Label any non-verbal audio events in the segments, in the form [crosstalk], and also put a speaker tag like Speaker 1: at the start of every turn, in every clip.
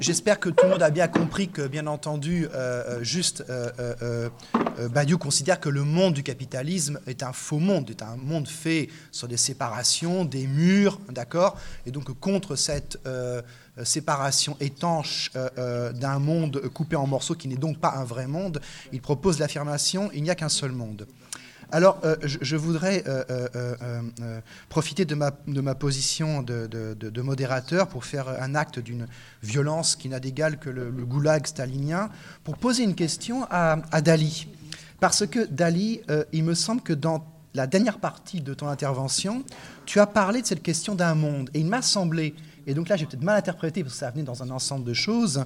Speaker 1: J'espère que tout le monde a bien compris que, bien entendu, euh, euh, juste euh, Badiou considère que le monde du capitalisme est un faux monde, est un monde fait sur des séparations, des murs, d'accord? Et donc contre cette séparation étanche d'un monde coupé en morceaux qui n'est donc pas un vrai monde, il propose l'affirmation il n'y a qu'un seul monde. Alors, euh, je, voudrais euh, euh, profiter de ma, position de, modérateur pour faire un acte d'une violence qui n'a d'égal que le, goulag stalinien, pour poser une question à, Dali. Parce que Dali, il me semble que dans la dernière partie de ton intervention, tu as parlé de cette question d'un monde. Et il m'a semblé, et donc là j'ai peut-être mal interprété parce que ça venait dans un ensemble de choses,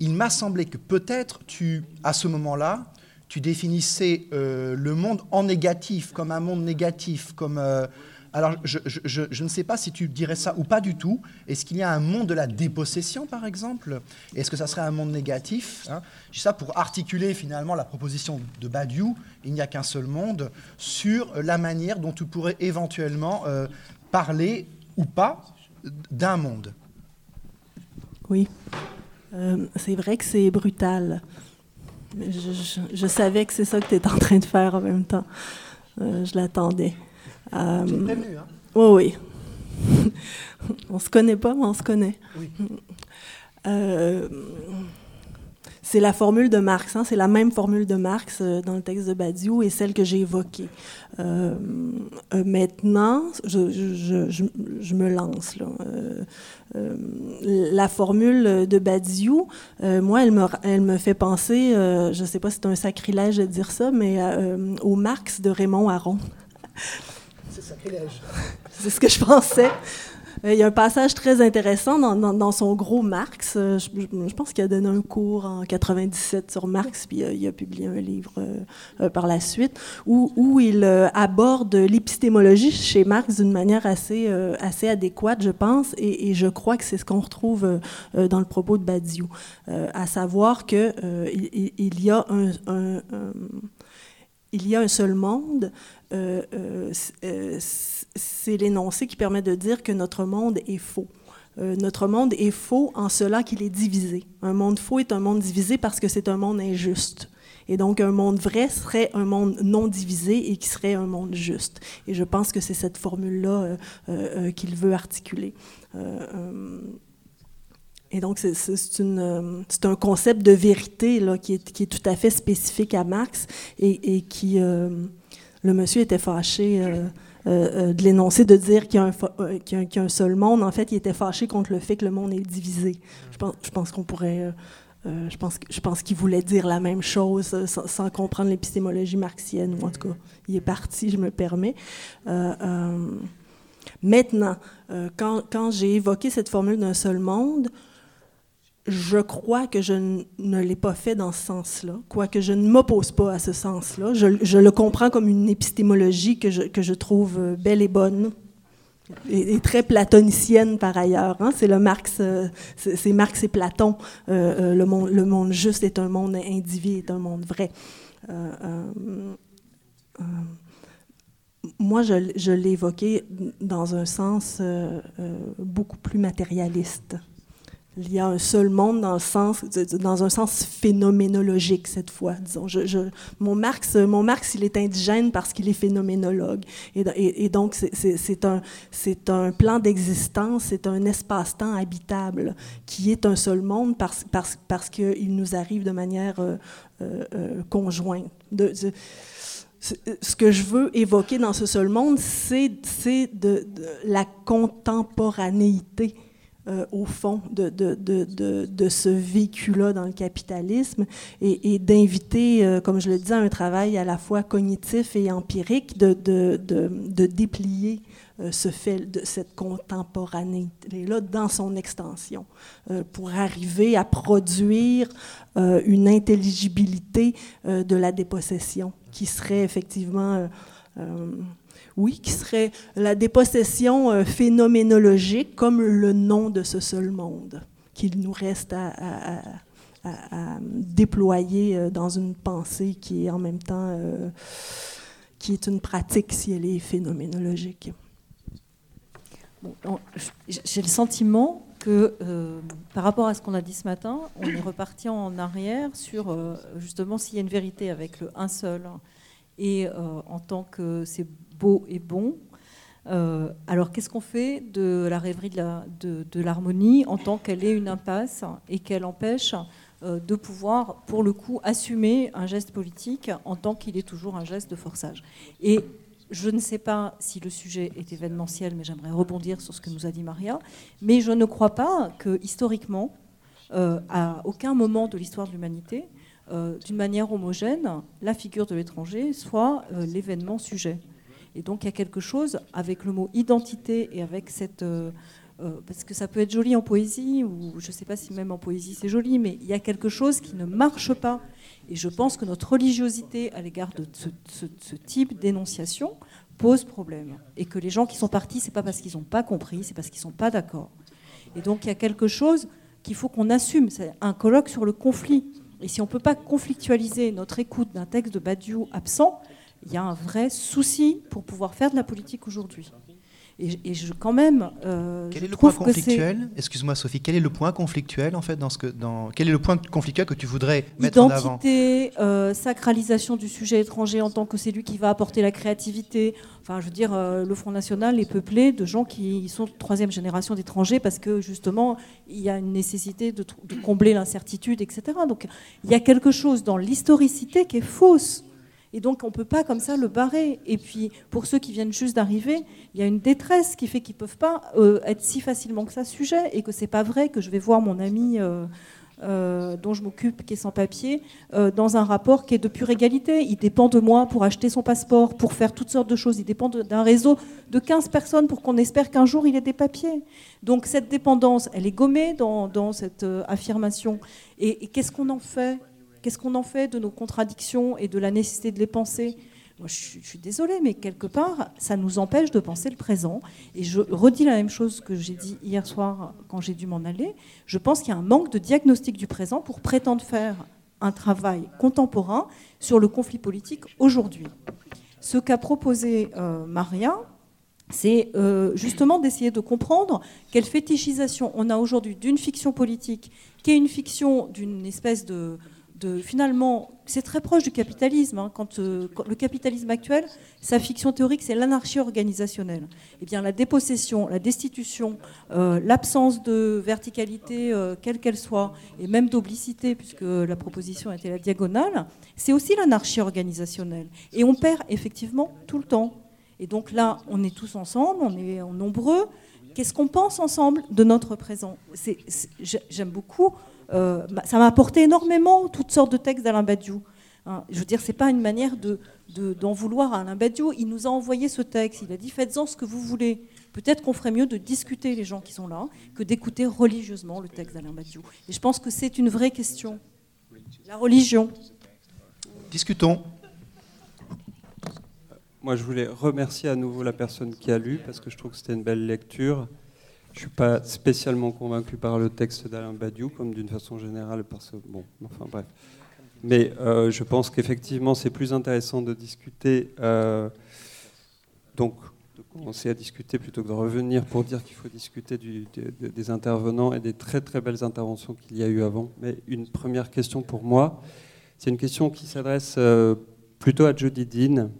Speaker 1: il m'a semblé que peut-être tu, à ce moment-là, tu définissais euh, le monde en négatif, comme un monde négatif, comme... Euh, alors, je, ne sais pas si tu dirais ça ou pas du tout. Est-ce qu'il y a un monde de la dépossession, par exemple? Est-ce que ça serait un monde négatif hein? Je dis ça pour articuler finalement la proposition de Badiou, il n'y a qu'un seul monde, sur la manière dont tu pourrais éventuellement euh, parler ou pas d'un monde.
Speaker 2: Oui, c'est vrai que c'est brutal je, savais que c'est ça que tu étais en train de faire en même temps. Euh, je l'attendais.
Speaker 1: Euh, prévenu, hein?
Speaker 2: Oui, oui. [laughs] on se connaît pas, mais on se connaît. Oui. Euh, c'est la formule de Marx, hein, c'est la même formule de Marx euh, dans le texte de Badiou et celle que j'ai évoquée. Euh, euh, maintenant, je, je, me lance. Là. la formule de Badiou, moi, elle me, elle me fait penser, je ne sais pas si c'est un sacrilège de dire ça, mais au Marx de Raymond Aron.
Speaker 1: C'est sacrilège. [laughs]
Speaker 2: c'est ce que je pensais. Euh, il y a un passage très intéressant dans, son gros Marx. Euh, je, pense qu'il a donné un cours en 97 sur Marx, puis euh, il a publié un livre par la suite, où, il aborde l'épistémologie chez Marx d'une manière assez, assez adéquate, je pense, et, je crois que c'est ce qu'on retrouve dans le propos de Badiou, à savoir qu'il il, y a un, il y a un seul monde. Euh, c'est l'énoncé qui permet de dire que notre monde est faux. Euh, notre monde est faux en cela qu'il est divisé. Un monde faux est un monde divisé parce que c'est un monde injuste. Et donc, un monde vrai serait un monde non divisé et qui serait un monde juste. Et je pense que c'est cette formule-là euh, euh, qu'il veut articuler. Et donc, c'est un concept de vérité là, qui, est, qui, est, tout à fait spécifique à Marx et, et qui, le monsieur était fâché euh, euh, de l'énoncer, de dire qu'il y, a un seul monde. En fait, il était fâché contre le fait que le monde est divisé. Je pense, je pense qu'on pourrait... Euh, je pense, pense qu'il voulait dire la même chose sans, comprendre l'épistémologie marxienne, ou en tout cas, il est parti, je me permets. maintenant, quand, quand j'ai évoqué cette formule d'un seul monde, je crois que je ne l'ai pas fait dans ce sens-là, quoique je ne m'oppose pas à ce sens-là. Je, le comprends comme une épistémologie que je, trouve euh, belle et bonne, et, très platonicienne par ailleurs. Hein. C'est le Marx, euh, c'est Marx et Platon. Euh, le, monde, juste est un monde individu, est un monde vrai. moi, je l'ai évoqué dans un sens beaucoup plus matérialiste il y a un seul monde dans, un sens phénoménologique cette fois, mon, Marx, mon Marx, il est indigène parce qu'il est phénoménologue. Et, donc, c'est un, plan d'existence, c'est un espace-temps habitable qui est un seul monde parce, qu'il nous arrive de manière euh, euh, euh, conjointe. Ce que je veux évoquer dans ce seul monde, c'est de, la contemporanéité euh, au fond de, de, de, de ce vécu-là dans le capitalisme et, d'inviter, euh, comme je le disais, un travail à la fois cognitif et empirique de, déplier euh, ce fait de cette contemporanéité-là dans son extension pour arriver à produire une intelligibilité de la dépossession qui serait effectivement oui, qui serait la dépossession euh, phénoménologique comme le nom de ce seul monde qu'il nous reste à, déployer euh, dans une pensée qui est en même temps euh, qui est une pratique si elle est phénoménologique.
Speaker 3: J'ai le sentiment que par rapport à ce qu'on a dit ce matin, on est reparti en arrière sur justement s'il y a une vérité avec le un seul et en tant que c'est beau et bon, euh, alors qu'est-ce qu'on fait de la rêverie de l'harmonie en tant qu'elle est une impasse et qu'elle empêche euh, de pouvoir, pour le coup, assumer un geste politique en tant qu'il est toujours un geste de forçage? Et je ne sais pas si le sujet est événementiel, mais j'aimerais rebondir sur ce que nous a dit Maria. Mais je ne crois pas que, historiquement, euh, à aucun moment de l'histoire de l'humanité, d'une manière homogène, la figure de l'étranger soit l'événement sujet. Et donc il y a quelque chose avec le mot identité et avec cette... Euh, euh, parce que ça peut être joli en poésie, ou je ne sais pas si même en poésie c'est joli, mais il y a quelque chose qui ne marche pas. Et je pense que notre religiosité à l'égard de ce, type d'énonciation pose problème. Et que les gens qui sont partis, c'est pas parce qu'ils n'ont pas compris, c'est parce qu'ils ne sont pas d'accord. Et donc il y a quelque chose qu'il faut qu'on assume. C'est un colloque sur le conflit. Et si on ne peut pas conflictualiser notre écoute d'un texte de Badiou absent, il y a un vrai souci pour pouvoir faire de la politique aujourd'hui. Et, je, quand même.
Speaker 1: Euh, quel est le point conflictuel? Excuse-moi, Sophie. Quel est le point conflictuel en fait dans ce que dans quel est le point conflictuel que tu voudrais mettre en avant?
Speaker 3: Identité, euh, sacralisation du sujet étranger en tant que c'est lui qui va apporter la créativité. Enfin, je veux dire, euh, le Front National est peuplé de gens qui sont troisième génération d'étrangers parce que justement, il y a une nécessité de, de combler l'incertitude, etc. Donc, il y a quelque chose dans l'historicité qui est fausse. Et donc, on ne peut pas comme ça le barrer. Et puis, pour ceux qui viennent juste d'arriver, il y a une détresse qui fait qu'ils ne peuvent pas euh, être si facilement que ça sujet et que c'est pas vrai que je vais voir mon ami euh, euh, dont je m'occupe, qui est sans papier, dans un rapport qui est de pure égalité. Il dépend de moi pour acheter son passeport, pour faire toutes sortes de choses. Il dépend d'un réseau de 15 personnes pour qu'on espère qu'un jour il ait des papiers. Donc, cette dépendance, elle est gommée dans, cette affirmation. et qu'est-ce qu'on en fait? Qu'est-ce qu'on en fait de nos contradictions et de la nécessité de les penser Moi, je, suis désolée, mais quelque part, ça nous empêche de penser le présent. Et je redis la même chose que j'ai dit hier soir quand j'ai dû m'en aller. Je pense qu'il y a un manque de diagnostic du présent pour prétendre faire un travail contemporain sur le conflit politique aujourd'hui. Ce qu'a proposé euh, Maria, c'est euh, justement d'essayer de comprendre quelle fétichisation on a aujourd'hui d'une fiction politique qui est une fiction d'une espèce de, finalement, c'est très proche du capitalisme. Hein, euh, quand, le capitalisme actuel, sa fiction théorique, c'est l'anarchie organisationnelle. Eh bien, la dépossession, la destitution, euh, l'absence de verticalité, euh, quelle qu'elle soit, et même d'oblicité, puisque la proposition était la diagonale, c'est aussi l'anarchie organisationnelle. Et on perd effectivement tout le temps. Et donc là, on est tous ensemble, on est nombreux. Qu'est-ce qu'on pense ensemble de notre présent? J'aime beaucoup euh, ça m'a apporté énormément toutes sortes de textes d'Alain Badiou. Hein. je veux dire, c'est pas une manière de, d'en vouloir à Alain Badiou. Il nous a envoyé ce texte. Il a dit faites-en ce que vous voulez. Peut-être qu'on ferait mieux de discuter les gens qui sont là que d'écouter religieusement le texte d'Alain Badiou. Et je pense que c'est une vraie question. La religion.
Speaker 1: Discutons.
Speaker 4: Moi, je voulais remercier à nouveau la personne qui a lu parce que je trouve que c'était une belle lecture. Je ne suis pas spécialement convaincu par le texte d'Alain Badiou, comme d'une façon générale, parce que, bon, enfin bref. Mais euh, je pense qu'effectivement, c'est plus intéressant de discuter, euh, donc de commencer à discuter plutôt que de revenir pour dire qu'il faut discuter des intervenants et des très très belles interventions qu'il y a eu avant. Mais une première question pour moi, c'est une question qui s'adresse euh, plutôt à Jody Dean,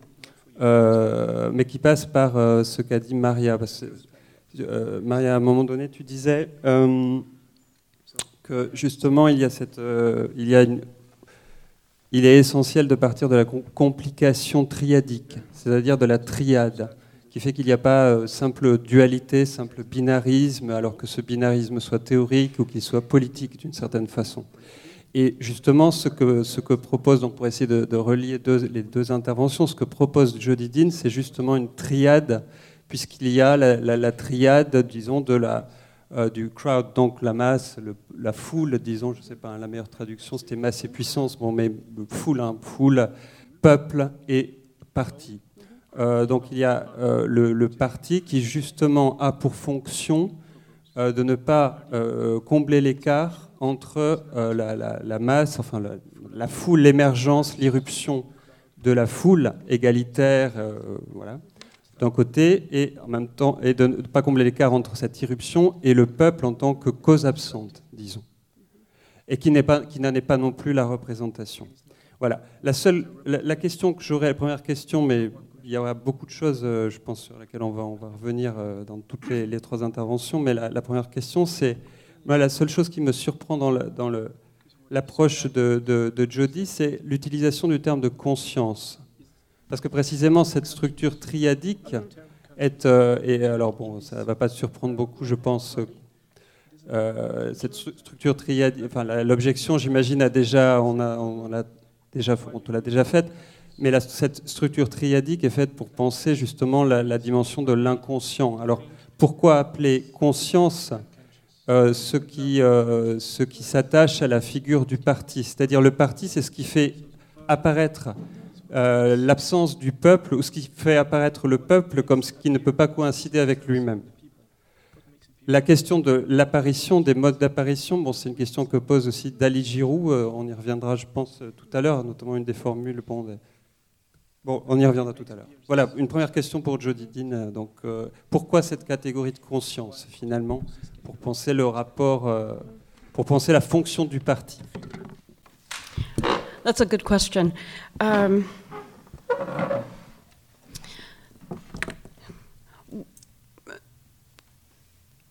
Speaker 4: mais qui passe par ce qu'a dit Maria. Euh, Maria, à un moment donné, tu disais euh, que justement, il y a cette, euh, il y a une, il est essentiel de partir de la complication triadique, c'est-à-dire de la triade, qui fait qu'il n'y a pas simple dualité, simple binarisme, alors que ce binarisme soit théorique ou qu'il soit politique d'une certaine façon. Et justement, ce que, ce que propose, donc pour essayer de, relier les deux interventions, ce que propose Jody Dean, c'est justement une triade puisqu'il y a la, triade, disons, de la, euh, du crowd, donc la masse, la foule, disons, je ne sais pas, la meilleure traduction c'était masse et puissance, bon, mais foule, hein, foule, peuple et parti. Euh, donc il y a euh, le, parti qui justement a pour fonction de ne pas combler l'écart entre la, la, masse, enfin la, foule, l'émergence, l'irruption de la foule égalitaire, voilà, d'un côté, et en même temps, et de ne pas combler l'écart entre cette irruption et le peuple en tant que cause absente, disons, et qui n'en est, pas non plus la représentation. Voilà. La, seule, la, question que j'aurais, première question, mais il y aura beaucoup de choses, euh, je pense, sur lesquelles on va, on va revenir euh, dans toutes les, trois interventions, mais la, première question, c'est la seule chose qui me surprend dans, l'approche de Jody, c'est l'utilisation du terme de conscience. Parce que précisément, cette structure triadique est. Euh, alors, bon, ça ne va pas surprendre beaucoup, je pense. Euh, cette structure triadique. Enfin, l'objection, j'imagine, a déjà. On, a, on, l'a déjà, déjà faite. Mais cette structure triadique est faite pour penser justement la, dimension de l'inconscient. Alors, pourquoi appeler conscience euh, ce qui, ce qui s'attache à la figure du parti? C'est-à-dire, le parti, c'est ce qui fait apparaître euh, l'absence du peuple ou ce qui fait apparaître le peuple comme ce qui ne peut pas coïncider avec lui-même. La question de l'apparition, des modes d'apparition, bon, c'est une question que pose aussi Dali Giroud, euh, on y reviendra je pense tout à l'heure, notamment une des formules. Bon, on y reviendra tout à l'heure. Voilà, une première question pour Jody Dean. Donc, euh, pourquoi cette catégorie de conscience finalement Pour penser le rapport, pour penser la fonction du parti?
Speaker 5: That's a good question. Um,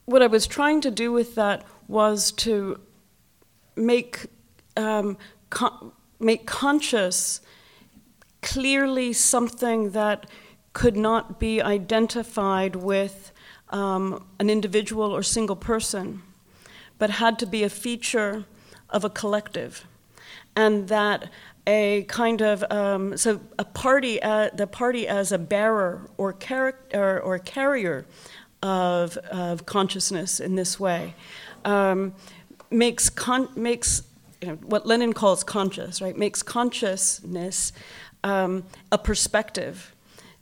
Speaker 5: what I was trying to do with that was to make um, con- make conscious clearly something that could not be identified with um, an individual or single person, but had to be a feature of a collective, and that a kind of um, so a party uh, the party as a bearer or character or, carrier of, of consciousness in this way um, makes con- makes you know, what Lenin calls conscious right makes consciousness um, a perspective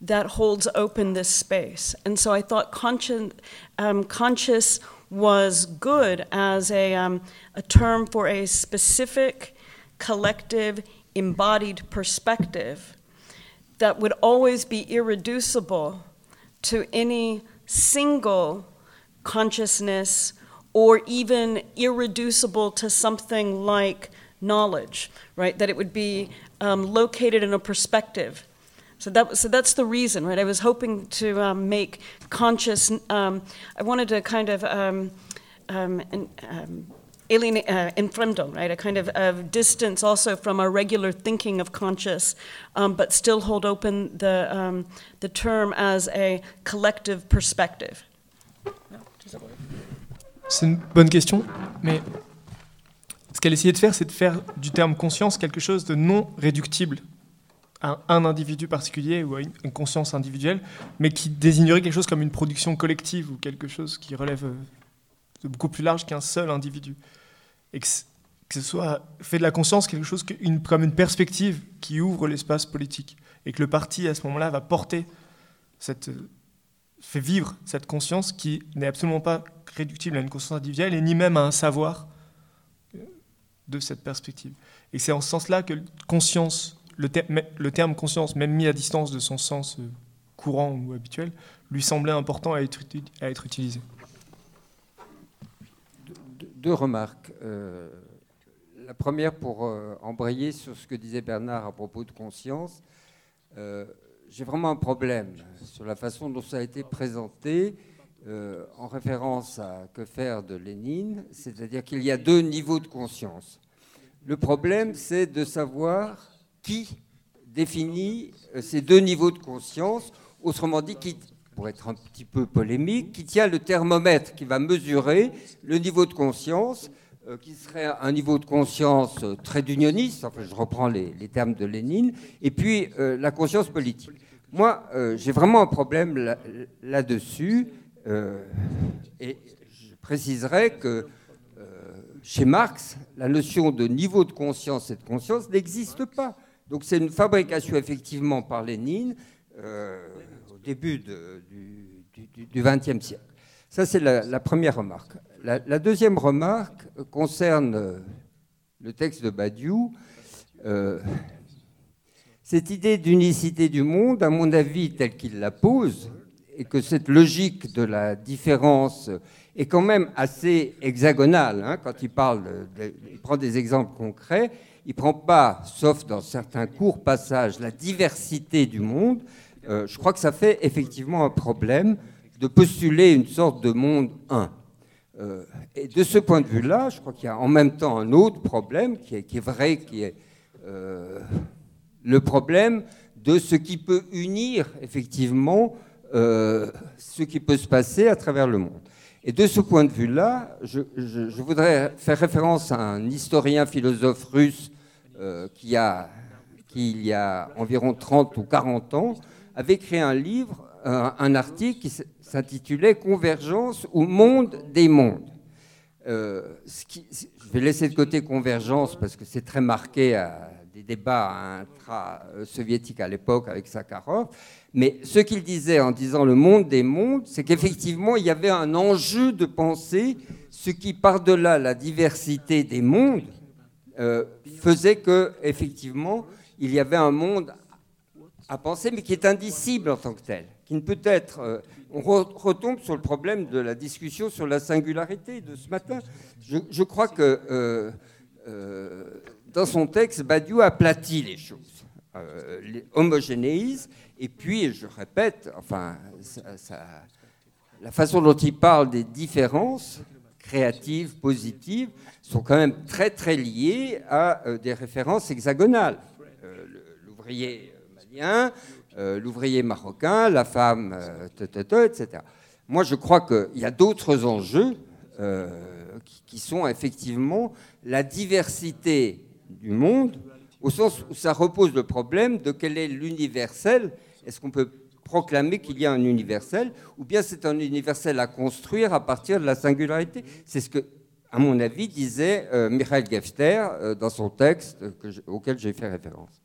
Speaker 5: that holds open this space. And so I thought conscious um, conscious was good as a, um, a term for a specific collective embodied perspective that would always be irreducible to any single consciousness or even irreducible to something like knowledge, right? That it would be um, located in a perspective. So, that, so that's the reason, right? I was hoping to um, make conscious, um, I wanted to kind of um, um, um, alien, enfremdung, right? A kind of, of, distance also from our regular thinking of conscious, but still hold open the, the term as a collective perspective.
Speaker 6: C'est une bonne question, mais ce qu'elle essayait de faire, c'est de faire du terme conscience quelque chose de non réductible à un individu particulier ou à une conscience individuelle, mais qui désignerait quelque chose comme une production collective ou quelque chose qui relève de beaucoup plus large qu'un seul individu et que, ce soit fait de la conscience quelque chose comme une perspective qui ouvre l'espace politique et que le parti à ce moment-là va porter cette fait vivre cette conscience qui n'est absolument pas réductible à une conscience individuelle et ni même à un savoir de cette perspective. Et c'est en ce sens-là que conscience, le, le, terme conscience, même mis à distance de son sens euh, courant ou habituel, lui semblait important à être, à être utilisé
Speaker 7: deux remarques. Euh, la première pour euh, embrayer sur ce que disait Bernard à propos de conscience. Euh, j'ai vraiment un problème sur la façon dont ça a été présenté en référence à Que faire de Lénine, c'est-à-dire qu'il y a deux niveaux de conscience. Le problème, c'est de savoir qui définit ces deux niveaux de conscience, autrement dit, qui, pour être un petit peu polémique, qui tient le thermomètre qui va mesurer le niveau de conscience, euh, qui serait un niveau de conscience euh, très d'unioniste, enfin, je reprends les, termes de Lénine, et puis euh, la conscience politique. Moi, j'ai vraiment un problème là-dessus, et je préciserai que chez Marx, la notion de niveau de conscience et de conscience n'existe pas. Donc c'est une fabrication effectivement par Lénine début du XXe siècle. Ça, c'est la, première remarque. La, deuxième remarque concerne euh, le texte de Badiou. Euh, cette idée d'unicité du monde, à mon avis, telle qu'il la pose, et que cette logique de la différence est quand même assez hexagonale. Hein, quand il parle, il prend des exemples concrets, il prend pas, sauf dans certains courts passages, la diversité du monde. Euh, je crois que ça fait effectivement un problème de postuler une sorte de monde un. Euh, et de ce point de vue-là, je crois qu'il y a en même temps un autre problème qui est, vrai, qui est euh, le problème de ce qui peut unir effectivement ce qui peut se passer à travers le monde. Et de ce point de vue-là, je, voudrais faire référence à un historien philosophe russe qui, a, qui, il y a environ 30 ou 40 ans, avait créé un livre, un, article qui s'intitulait Convergence ou monde des mondes. Euh, je vais laisser de côté convergence parce que c'est très marqué à des débats intra-soviétiques à l'époque avec Sakharov. Mais ce qu'il disait en disant le monde des mondes, c'est qu'effectivement, il y avait un enjeu de penser ce qui, par-delà la diversité des mondes, euh, faisait que, effectivement, il y avait un monde à penser, mais qui est indicible en tant que tel, qui ne peut être. Euh, on retombe sur le problème de la discussion sur la singularité de ce matin. Je, crois que euh, dans son texte, Badiou aplatit les choses, homogénéise et puis, je répète, enfin, la façon dont il parle des différences créatives, positives, sont quand même très très liées à euh, des références hexagonales. Euh, l'ouvrier euh, l'ouvrier marocain, la femme, etc. Moi, je crois qu'il y a d'autres enjeux qui sont effectivement la diversité du monde, au sens où ça repose le problème de quel est l'universel est-ce qu'on peut proclamer qu'il y a un universel, ou bien c'est un universel à construire à partir de la singularité? C'est ce que, à mon avis, disait euh, Michael Gefter euh, dans son texte auquel j'ai fait référence.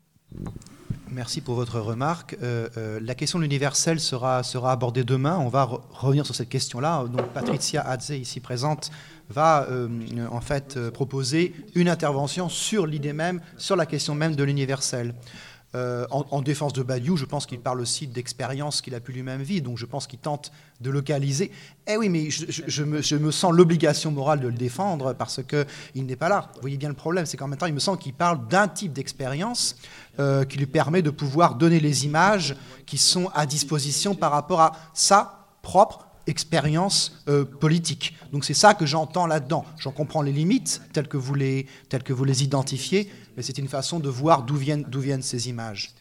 Speaker 1: Merci pour votre remarque. Euh, la question de l'universel sera, abordée demain. On va revenir sur cette question-là. Donc, Patricia Hadze, ici présente, va en fait proposer une intervention sur l'idée même, sur la question même de l'universel. Euh, en, défense de Badiou, je pense qu'il parle aussi d'expérience qu'il a pu lui-même vivre, donc je pense qu'il tente de localiser. Eh oui, mais je, me, sens l'obligation morale de le défendre parce qu'il n'est pas là. Vous voyez bien le problème, c'est qu'en même temps, il me semble qu'il parle d'un type d'expérience euh, qui lui permet de pouvoir donner les images qui sont à disposition par rapport à sa propre expérience euh, politique. Donc c'est ça que j'entends là-dedans. J'en comprends les limites telles que vous les, identifiez, mais c'est une façon de voir d'où viennent, d'où viennent ces images.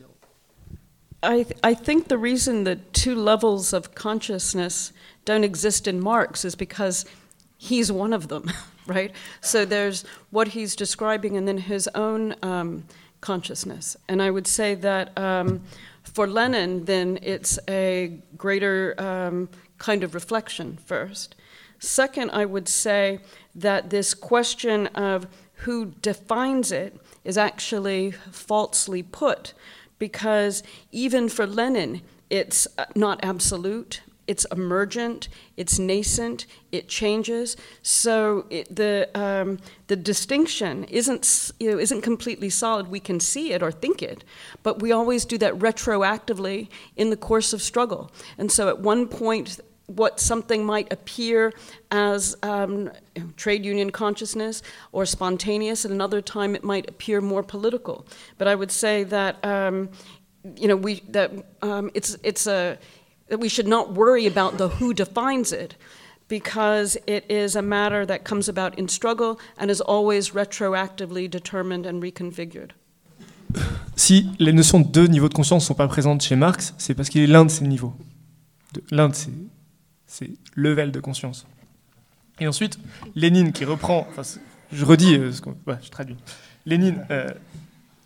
Speaker 5: I, th I think the reason that two levels of consciousness don't exist in Marx is because he's one of them, [laughs] right? So there's what he's describing and then his own um, consciousness. And I would say that um, for Lenin, then it's a greater um, kind of reflection first. Second, I would say that this question of who defines it is actually falsely put because even for Lenin, it's uh, not absolute, it's emergent, it's nascent, it changes. So it, the um, the distinction isn't you know, isn't completely solid. We can see it or think it, but we always do that retroactively in the course of struggle. And so at one point what something might appear as um, trade union consciousness or spontaneous, at another time it might appear more political. But I would say that um, you know we that um, it's it's a that we should not worry about the who defines it because it is a matter that comes about in struggle and is always retroactively determined and reconfigured. [coughs]
Speaker 6: Si les notions de deux niveaux de conscience ne sont pas présentes chez Marx, c'est parce qu'il est l'un de ces niveaux, l'un de ces c'est level de conscience. Et ensuite, Lénine qui reprend, enfin, je redis, euh, je traduis. Lénine, euh,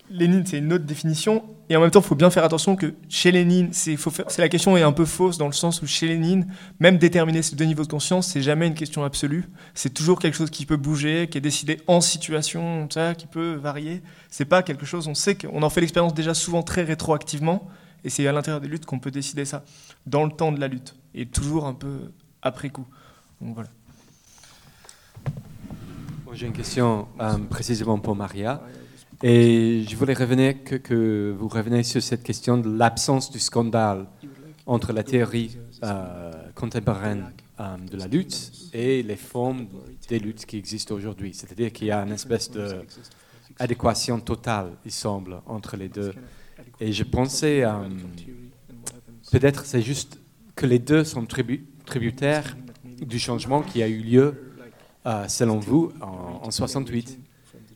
Speaker 6: Lénine c'est une autre définition, et en même temps, il faut bien faire attention que chez Lénine, c'est, la question est un peu fausse dans le sens où chez Lénine, même déterminer ces deux niveaux de conscience, c'est jamais une question absolue. C'est toujours quelque chose qui peut bouger, qui est décidé en situation, ça, qui peut varier. C'est pas quelque chose, on sait qu'on en fait l'expérience déjà souvent très rétroactivement, et c'est à l'intérieur des luttes qu'on peut décider ça, dans le temps de la lutte, et toujours un peu après coup. voilà.
Speaker 8: J'ai une question euh, précisément pour Maria. Et je voulais revenir que, vous revenez sur cette question de l'absence du scandale entre la théorie euh, contemporaine euh, de la lutte et les formes des luttes qui existent aujourd'hui. C'est-à-dire qu'il y a une espèce d'adéquation totale, il semble, entre les deux. Et je pensais, euh, peut-être c'est juste que les deux sont tributaires du changement qui a eu lieu, selon vous, en, en 68.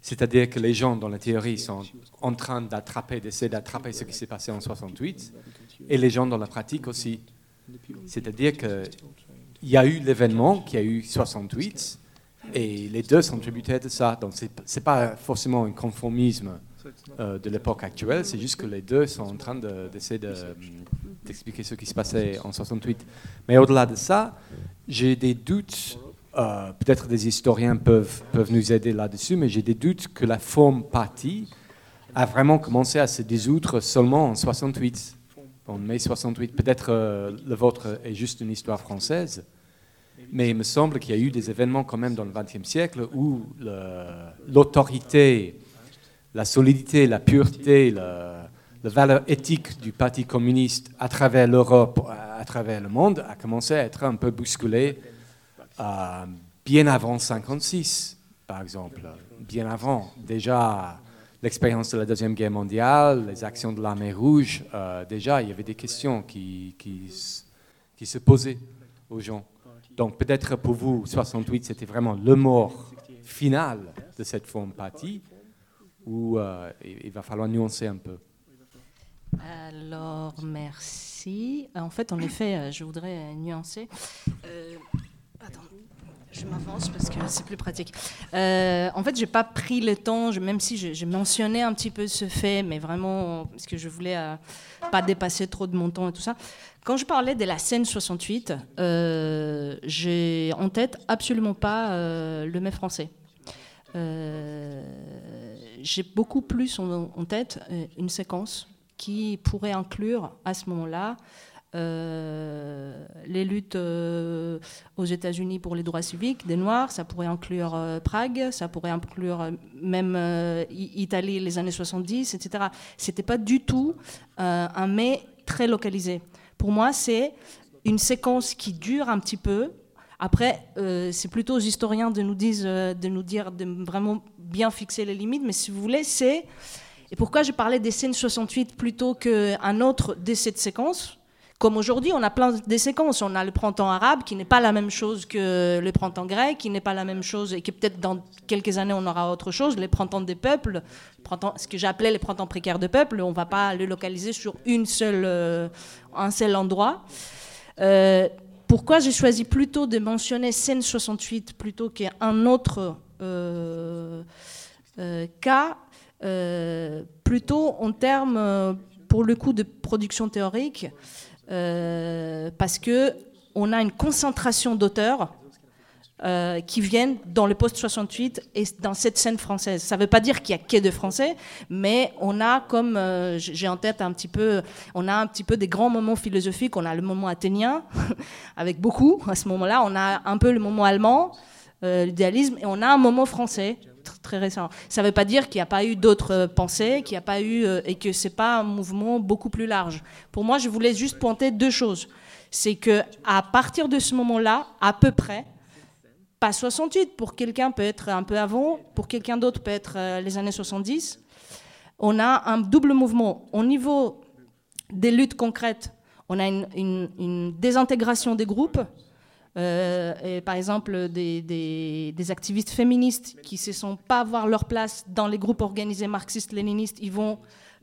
Speaker 8: C'est-à-dire que les gens dans la théorie sont en train d'attraper, d'essayer d'attraper ce qui s'est passé en 68, et les gens dans la pratique aussi. C'est-à-dire qu'il y a eu l'événement qui a eu 68, et les deux sont tributaires de ça. Donc ce n'est pas forcément un conformisme euh, de l'époque actuelle, c'est juste que les deux sont en train d'essayer d'expliquer ce qui se passait en 68. Mais au-delà de ça, j'ai des doutes euh, peut-être des historiens peuvent, peuvent nous aider là-dessus, mais j'ai des doutes que la forme partie a vraiment commencé à se dissoudre seulement en 68, en mai 68. Peut-être euh, le vôtre est juste une histoire française, mais il me semble qu'il y a eu des événements quand même dans le XXe siècle où l'autorité, la solidité, la pureté, la, valeur éthique du Parti communiste à travers l'Europe, à travers le monde, a commencé à être un peu bousculée euh, bien avant 56, par exemple, bien avant. Déjà, l'expérience de la Deuxième Guerre mondiale, les actions de l'armée rouge, euh, déjà, il y avait des questions qui, se posaient aux gens. Donc peut-être pour vous, 68, c'était vraiment le mort final de cette forme partie, ou euh, il va falloir nuancer un peu.
Speaker 9: Alors, merci. En fait, en effet, je voudrais nuancer. Attends, je m'avance parce que c'est plus pratique. Euh, en fait, j'ai pas pris le temps, même si j'ai mentionné un petit peu ce fait, mais vraiment parce que je voulais euh, pas dépasser trop de mon temps et tout ça. Quand je parlais de la scène 68, euh, j'ai en tête absolument pas le mai français. j'ai beaucoup plus en tête une séquence qui pourrait inclure à ce moment-là euh, les luttes euh, aux États-Unis pour les droits civiques des Noirs, ça pourrait inclure euh, Prague, ça pourrait inclure même Italie les années 70, etc. C'était pas du tout un mais très localisé. Pour moi, c'est une séquence qui dure un petit peu. Après, c'est plutôt aux historiens de nous, de nous dire de vraiment bien fixer les limites, mais si vous voulez, c'est et pourquoi je parlais des scènes 68 plutôt qu'un autre de cette séquence comme aujourd'hui, on a plein de séquences. On a le printemps arabe qui n'est pas la même chose que le printemps grec, qui n'est pas la même chose et que peut-être dans quelques années on aura autre chose. Les printemps des peuples, ce que j'appelais les printemps précaires de peuples, on ne va pas le localiser sur une seule, euh, un seul endroit. Euh, pourquoi j'ai choisi plutôt de mentionner scène 68 plutôt qu'un autre euh, cas, plutôt en termes, pour le coup, de production théorique euh, parce que on a une concentration d'auteurs euh, qui viennent dans le post-68 et dans cette scène française. Ça ne veut pas dire qu'il y a que de Français, mais on a comme, euh, j'ai en tête un petit peu, on a un petit peu des grands moments philosophiques. On a le moment athénien, [laughs] avec beaucoup à ce moment-là. On a un peu le moment allemand, l'idéalisme, et on a un moment français très récent. Ça ne veut pas dire qu'il n'y a pas eu d'autres pensées, qu'il n'y a pas eu et que c'est pas un mouvement beaucoup plus large. Pour moi, je voulais juste pointer deux choses. C'est que à partir de ce moment-là, à peu près, pas 68, pour quelqu'un peut être un peu avant, pour quelqu'un d'autre peut être les années 70, on a un double mouvement. Au niveau des luttes concrètes, on a une, une désintégration des groupes, euh, et par exemple, des, activistes féministes qui ne sont pas avoir leur place dans les groupes organisés marxistes-léninistes, ils vont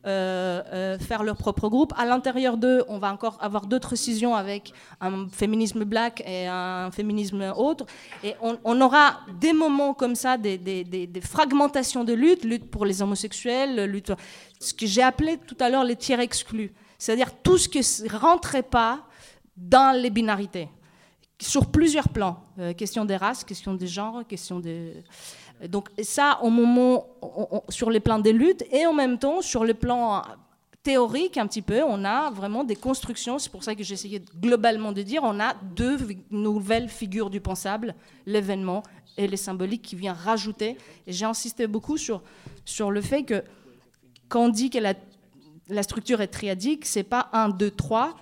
Speaker 9: euh, euh, faire leur propre groupe. À l'intérieur d'eux, on va encore avoir d'autres scissions avec un féminisme black et un féminisme autre. Et on, aura des moments comme ça, des, des, fragmentations de lutte, lutte pour les homosexuels, lutte, ce que j'ai appelé tout à l'heure les tiers exclus. C'est-à-dire tout ce qui ne rentrait pas dans les binarités sur plusieurs plans. Euh, question des races, question des genres, question des... Donc ça, au moment, sur les plans des luttes, et en même temps, sur le plan théorique un petit peu, on a vraiment des constructions, c'est pour ça que j'essayais globalement de dire, on a deux nouvelles figures du pensable, l'événement et les symboliques qui vient rajouter. Et j'ai insisté beaucoup sur, sur le fait que quand on dit que la, la structure est triadique, c'est pas 1, 2, 3.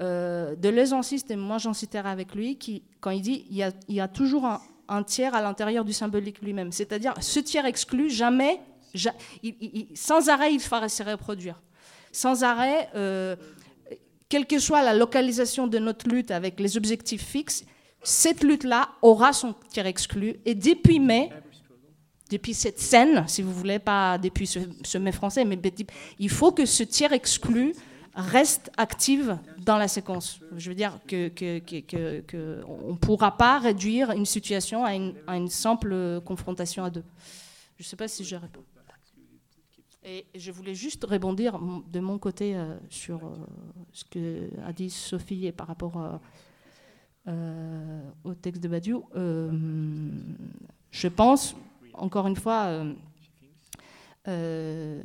Speaker 9: Euh, Deleuze insiste, et moi j'en citerai avec lui, qui, quand il dit il y a, toujours un, tiers à l'intérieur du symbolique lui-même. C'est-à-dire, ce tiers exclu, jamais, sans arrêt, il va se reproduire. Sans arrêt, euh, quelle que soit la localisation de notre lutte avec les objectifs fixes, cette lutte-là aura son tiers exclu. Et depuis mai, depuis cette scène, si vous voulez, pas depuis ce, ce mai français, mais il faut que ce tiers exclu reste active dans la séquence. Je veux dire que, que, que, ne pourra pas réduire une situation à une, simple confrontation à deux. Je ne sais pas si je réponds. Et je voulais juste rebondir de mon côté euh, sur euh, ce que a dit Sophie et par rapport euh, au texte de Badiou. Je pense, encore une fois, euh,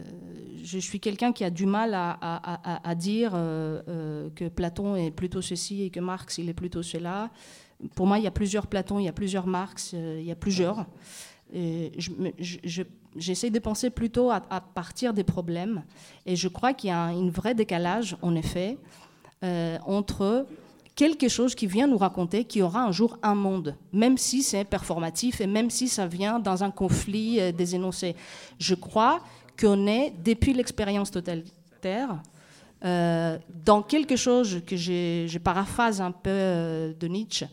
Speaker 9: je suis quelqu'un qui a du mal à, dire euh, euh, que Platon est plutôt ceci et que Marx il est plutôt cela. Pour moi, il y a plusieurs Platon, il y a plusieurs Marx, il y a plusieurs. J'essaie de penser plutôt à, partir des problèmes. Et je crois qu'il y a un une vrai décalage, en effet, entre quelque chose qui vient nous raconter qu'il y aura un jour un monde, même si c'est performatif et même si ça vient dans un conflit euh, des énoncés. Je crois qu'on est, depuis l'expérience totalitaire, euh, dans quelque chose que je paraphrase un peu euh, de Nietzsche.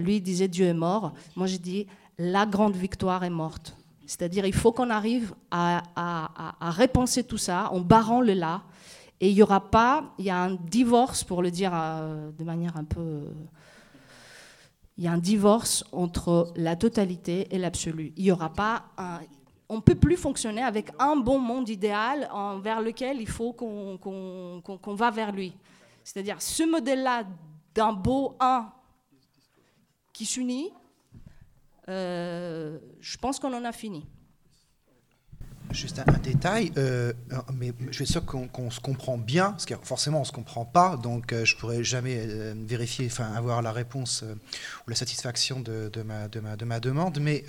Speaker 9: Lui disait Dieu est mort. Moi, j'ai dit la grande victoire est morte. C'est-à-dire, il faut qu'on arrive à, à- à- à repenser tout ça en barrant le là. Et il n'y aura pas, il y a un divorce, pour le dire euh, de manière un peu. euh, il y a un divorce entre la totalité et l'absolu. Il n'y aura pas. On ne peut plus fonctionner avec un bon monde idéal vers lequel il faut qu'on va vers lui. C'est-à-dire ce modèle-là d'un beau un qui s'unit, euh, je pense qu'on en a fini.
Speaker 1: Juste un, détail, euh, mais je suis sûr qu'on se comprend bien, parce que forcément on ne se comprend pas, donc euh, je pourrais jamais euh, vérifier, enfin avoir la réponse ou la satisfaction de, ma, de, ma, de ma demande. Mais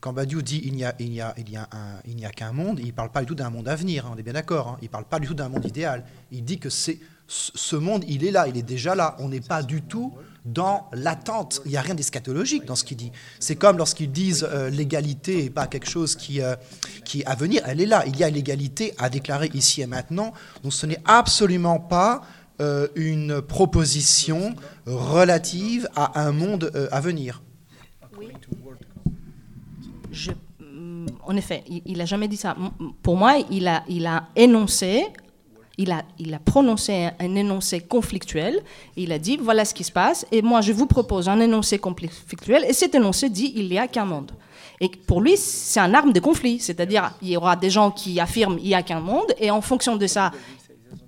Speaker 1: quand Badiou dit il n'y a, il n'y a, il y a, un- il n'y a qu'un monde, il ne parle pas du tout d'un monde à venir, hein, on est bien d'accord. hein. il ne parle pas du tout d'un monde idéal. Il dit que c'est ce ce monde, il est là, il est déjà là. On n'est pas du tout dans l'attente. Il n'y a rien d'eschatologique dans ce qu'il dit. C'est comme lorsqu'ils disent euh, l'égalité n'est pas quelque chose qui, euh, qui est à venir. Elle est là. Il y a l'égalité à déclarer ici et maintenant. Donc ce n'est absolument pas euh, une proposition relative à un monde à venir.
Speaker 9: Je- mm, en effet, il n'a jamais dit ça. Pour moi, il a, il a énoncé, il a, prononcé un, énoncé conflictuel. Il a dit voilà ce qui se passe, et moi je vous propose un énoncé conflictuel, et cet énoncé dit il n'y a qu'un monde. Et pour lui, c'est un arme de conflit, c'est-à-dire il y aura des gens qui affirment il n'y a qu'un monde, et en fonction de ça,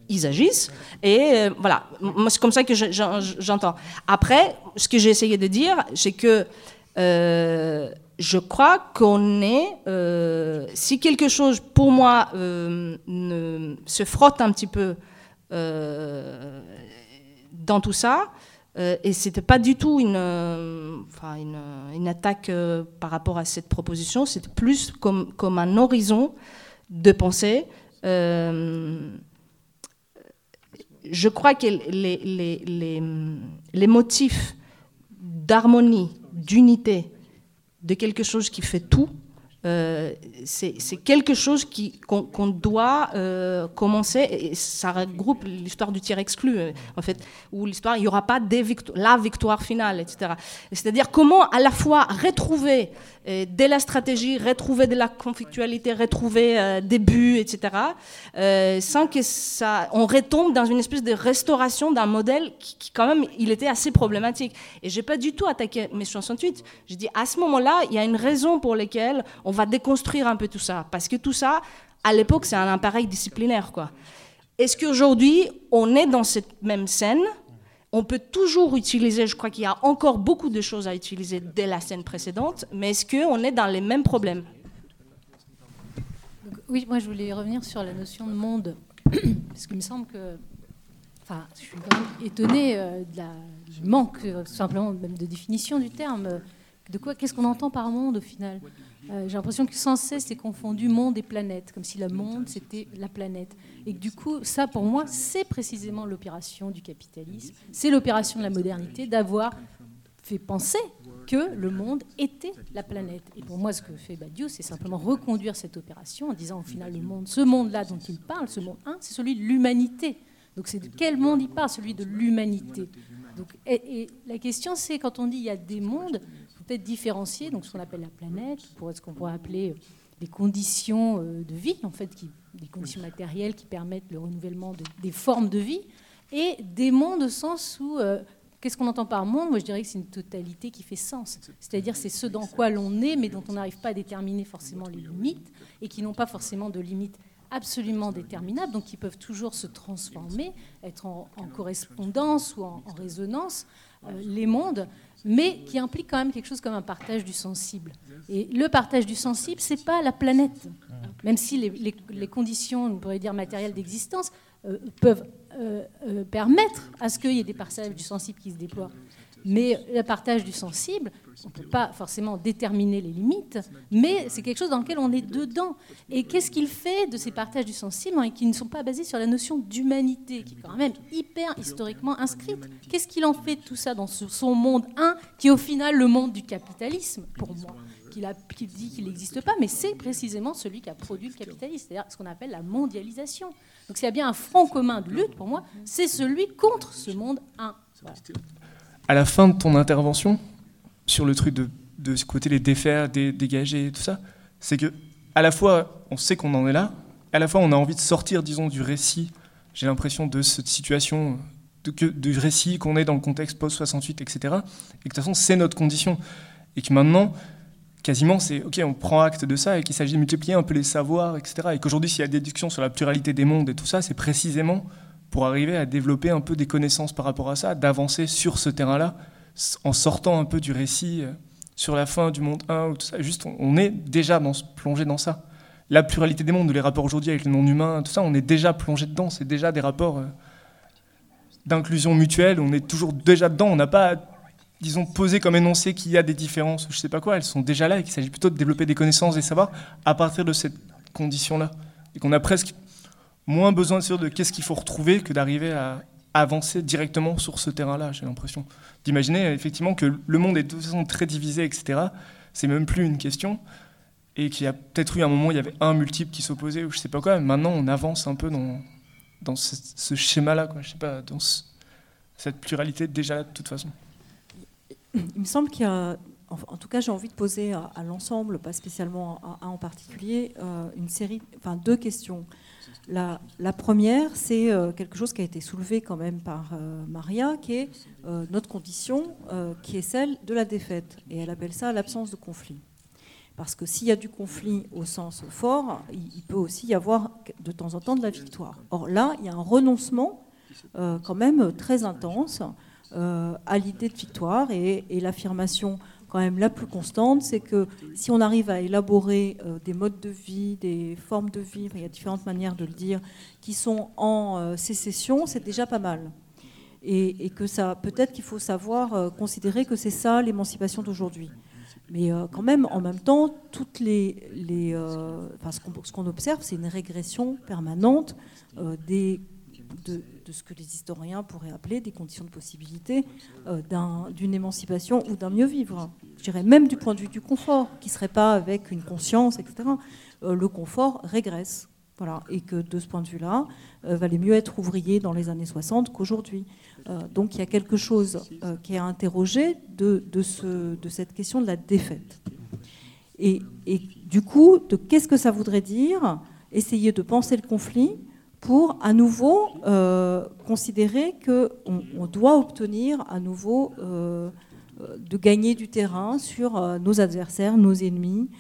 Speaker 9: ils agissent. Et euh, voilà, c'est comme ça que je- je- j'entends. Après, ce que j'ai essayé de dire, c'est que euh, je crois qu'on est, euh, si quelque chose pour moi euh, se frotte un petit peu euh, dans tout ça, et c'était pas du tout une, une, une attaque par rapport à cette proposition, c'était plus comme, comme un horizon de pensée. je crois que les, les, les, les motifs d'harmonie, d'unité, de quelque chose qui fait tout, euh, c'est quelque chose qu'on doit euh, commencer, et ça regroupe l'histoire du tir exclu, euh, en fait, où l'histoire, il n'y aura pas la victoire finale, etc. C'est-à-dire comment à la fois retrouver de la stratégie, retrouver de la conflictualité, retrouver des buts, etc., sans que ça, on retombe dans une espèce de restauration d'un modèle qui, quand même, il était assez problématique. Et j'ai pas du tout attaqué mes 68. J'ai dit, à ce moment-là, il y a une raison pour laquelle va déconstruire un peu tout ça. Parce que tout ça, à l'époque, c'est un appareil disciplinaire, quoi. Est-ce qu'aujourd'hui, on est dans cette même scène? On peut toujours utiliser, je crois qu'il y a encore beaucoup de choses à utiliser dès la scène précédente, mais est-ce qu'on est dans les mêmes problèmes?
Speaker 10: Oui, moi je voulais revenir sur la notion de monde, [coughs] parce qu'il me semble que, enfin, je suis quand même étonnée euh, de du manque, euh, tout simplement même de définition du terme, euh, De quoi Qu'est-ce qu'on entend par monde au final? Euh, J'ai l'impression que sans cesse c'est confondu monde et planète, comme si le monde c'était la planète. Et que du coup, ça pour moi, c'est précisément l'opération du capitalisme, c'est l'opération de la modernité d'avoir fait penser que le monde était la planète. Et pour moi, ce que fait Badiou, c'est simplement reconduire cette opération en disant au final, le monde, ce monde-là dont il parle, ce monde 1, c'est celui de l'humanité. Donc c'est de quel monde il parle? Celui de l'humanité. Donc, et, la question, c'est quand on dit il y a des mondes, peut-être différencier donc ce qu'on appelle la planète, pour ce qu'on pourrait appeler les euh, conditions euh, de vie, en fait, qui, des conditions matérielles qui permettent le renouvellement des formes de vie, et des mondes au sens où euh, Qu'est-ce qu'on entend par monde? Moi, je dirais que c'est une totalité qui fait sens. C'est-à-dire, c'est ce dans quoi l'on est, mais dont on n'arrive pas à déterminer forcément les limites, et qui n'ont pas forcément de limites absolument déterminables, donc qui peuvent toujours se transformer, être en, correspondance ou en, résonance, les mondes, mais qui impliquent quand même quelque chose comme un partage du sensible. Et le partage du sensible, c'est pas la planète, même si les, conditions, on pourrait dire matérielles d'existence, euh, peuvent euh, euh, permettre à ce qu'il y ait des partages du sensible qui se déploient. Mais le partage du sensible, on ne peut pas forcément déterminer les limites, mais c'est quelque chose dans lequel on est dedans. Et qu'est-ce qu'il fait de ces partages du sensible et qui ne sont pas basés sur la notion d'humanité, qui est quand même hyper historiquement inscrite? Qu'est-ce qu'il en fait de tout ça dans son monde 1, qui est au final le monde du capitalisme, pour moi? Qu'il dit qu'il n'existe pas, mais c'est précisément celui qui a produit le capitalisme, c'est-à-dire ce qu'on appelle la mondialisation. Donc s'il y a bien un front commun de lutte, pour moi, c'est celui contre ce monde 1.
Speaker 6: À la fin de ton intervention, sur le truc de, ce côté les défaire, dé, dégager, tout ça, c'est que à la fois on sait qu'on en est là, à la fois on a envie de sortir, disons, du récit, j'ai l'impression, de cette situation, de, du récit qu'on est dans le contexte post-68, etc. Et que de toute façon, c'est notre condition. Et que maintenant, quasiment, c'est OK, on prend acte de ça et qu'il s'agit de multiplier un peu les savoirs, etc. Et qu'aujourd'hui, s'il y a des discussions sur la pluralité des mondes et tout ça, c'est précisément pour arriver à développer un peu des connaissances par rapport à ça, d'avancer sur ce terrain-là, en sortant un peu du récit euh, sur la fin du monde 1 ou tout ça. Juste, on est déjà plongé dans ça. La pluralité des mondes, les rapports aujourd'hui avec le non-humain, tout ça, on est déjà plongé dedans. C'est déjà des rapports euh, d'inclusion mutuelle. On est toujours déjà dedans. On n'a pas disons, posé comme énoncé qu'il y a des différences, je sais pas quoi, elles sont déjà là et qu'il s'agit plutôt de développer des connaissances et savoirs à partir de cette condition-là. Et qu'on a presque moins besoin de de qu'est-ce qu'il faut retrouver que d'arriver à avancer directement sur ce terrain-là, j'ai l'impression. D'imaginer effectivement que le monde est de toute façon très divisé, etc. C'est même plus une question. Et qu'il y a peut-être eu un moment où il y avait un multiple qui s'opposait ou je sais pas quoi. Maintenant, on avance un peu dans, dans ce, schéma-là, quoi. Je sais pas, dans cette pluralité déjà là de toute façon.
Speaker 3: Il me semble qu'il y a, en tout cas, j'ai envie de poser à, l'ensemble, pas spécialement à un en particulier, euh, une série, enfin deux questions. La, première, c'est euh, quelque chose qui a été soulevé quand même par euh, Maria, qui est notre condition, qui est celle de la défaite. Et elle appelle ça l'absence de conflit. Parce que s'il y a du conflit au sens fort, il, peut aussi y avoir de temps en temps de la victoire. Or là, il y a un renoncement quand même très intense euh, à l'idée de victoire. Et, l'affirmation quand même la plus constante, c'est que si on arrive à élaborer euh, des modes de vie, des formes de vie, il y a différentes manières de le dire, qui sont en euh, sécession, c'est déjà pas mal. Et, que ça, peut-être qu'il faut savoir considérer que c'est ça l'émancipation d'aujourd'hui. Mais quand même, en même temps, toutes les, les ce qu'on observe, c'est une régression permanente des de, ce que les historiens pourraient appeler des conditions de possibilité euh, d'une émancipation ou d'un mieux vivre. Je dirais même du point de vue du confort, qui ne serait pas avec une conscience, etc. Euh, le confort régresse. Voilà, et que de ce point de vue-là, euh, valait mieux être ouvrier dans les années 60 qu'aujourd'hui. donc il y a quelque chose qui est à de, cette question de la défaite. Et, et du coup, de qu'est-ce que ça voudrait dire? Essayer de penser le conflit pour à nouveau euh, considérer qu'on on doit obtenir à nouveau euh, de gagner du terrain sur euh, nos adversaires, nos ennemis,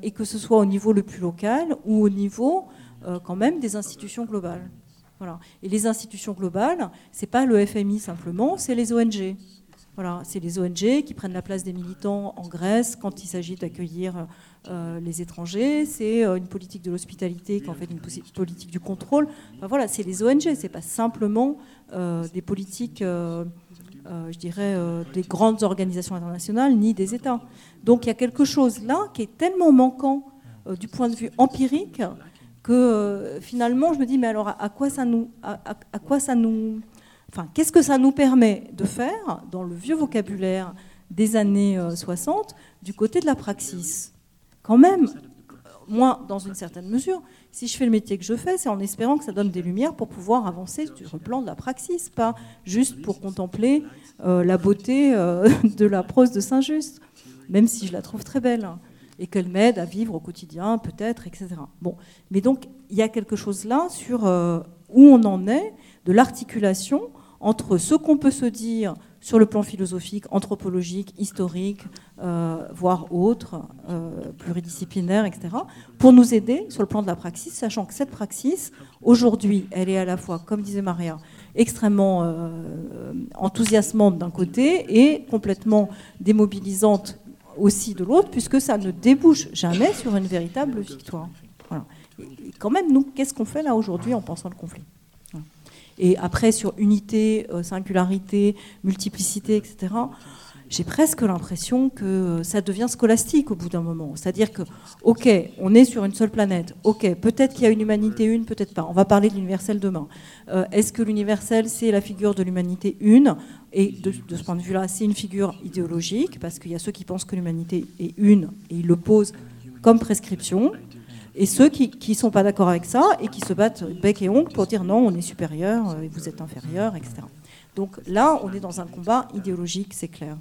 Speaker 3: et que ce soit au niveau le plus local ou au niveau quand même des institutions globales. Et les institutions globales, c'est pas le FMI simplement, c'est les ONG. Voilà, c'est les ONG qui prennent la place des militants en Grèce quand il s'agit d'accueillir euh, les étrangers, c'est euh, une politique de l'hospitalité qui en fait une politique du contrôle. voilà, c'est les ONG, c'est pas simplement euh, des politiques je dirais, des grandes organisations internationales, ni des États. Donc il y a quelque chose là qui est tellement manquant du point de vue empirique que finalement je me dis mais alors à, quoi ça nous, à quoi ça nous qu'est-ce que ça nous permet de faire dans le vieux vocabulaire des années 60 euh, du côté de la praxis? Quand même, moi, dans une certaine mesure, si je fais le métier que je fais, c'est en espérant que ça donne des lumières pour pouvoir avancer sur le plan de la praxis, pas juste pour contempler euh, la beauté euh, [laughs] de la prose de Saint-Just, même si je la trouve très belle, hein, et qu'elle m'aide à vivre au quotidien, peut-être, etc. Bon, mais donc il y a quelque chose là sur où on en est de l'articulation entre ce qu'on peut se dire sur le plan philosophique, anthropologique, historique, euh, voire autre, euh, pluridisciplinaire, etc., pour nous aider sur le plan de la praxis, sachant que cette praxis, aujourd'hui, elle est à la fois, comme disait Maria, extrêmement euh, enthousiasmante d'un côté et complètement démobilisante aussi de l'autre, puisque ça ne débouche jamais sur une véritable victoire. Quand même, nous, qu'est-ce qu'on fait là aujourd'hui en pensant le conflit? Et après, sur unité, euh, singularité, multiplicité, etc., j'ai presque l'impression que ça devient scolastique au bout d'un moment. C'est-à-dire que, OK, on est sur une seule planète. OK, peut-être qu'il y a une humanité une, peut-être pas. On va parler de l'universel demain. Euh, est-ce que l'universel, c'est la figure de l'humanité une? Et de, ce point de vue-là, c'est une figure idéologique, parce qu'il y a ceux qui pensent que l'humanité est une, et ils le posent comme prescription et ceux qui ne sont pas d'accord avec ça et qui se battent bec et ongle pour dire non, on est supérieur et vous êtes inférieur, etc. Donc là, on est dans un combat idéologique, c'est clair.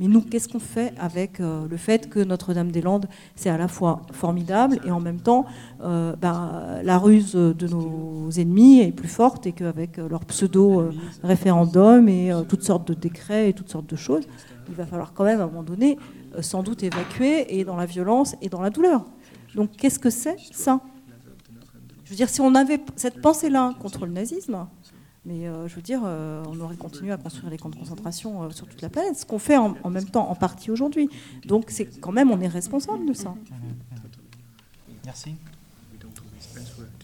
Speaker 3: Mais nous, qu'est-ce qu'on fait avec euh, le fait que Notre-Dame-des-Landes, c'est à la fois formidable et en même temps, euh, bah, la ruse de nos ennemis est plus forte et qu'avec leur pseudo-référendum et euh, toutes sortes de décrets et toutes sortes de choses, il va falloir quand même à un moment donné sans doute évacuer et dans la violence et dans la douleur. Donc qu'est-ce que c'est ça? Je veux dire, si on avait cette pensée-là contre le nazisme, mais euh, je veux dire, euh, on aurait continué à construire les camps de concentration euh, sur toute la planète, ce qu'on fait en, même temps en partie aujourd'hui. Donc c'est quand même, on est responsable de ça.
Speaker 1: Merci.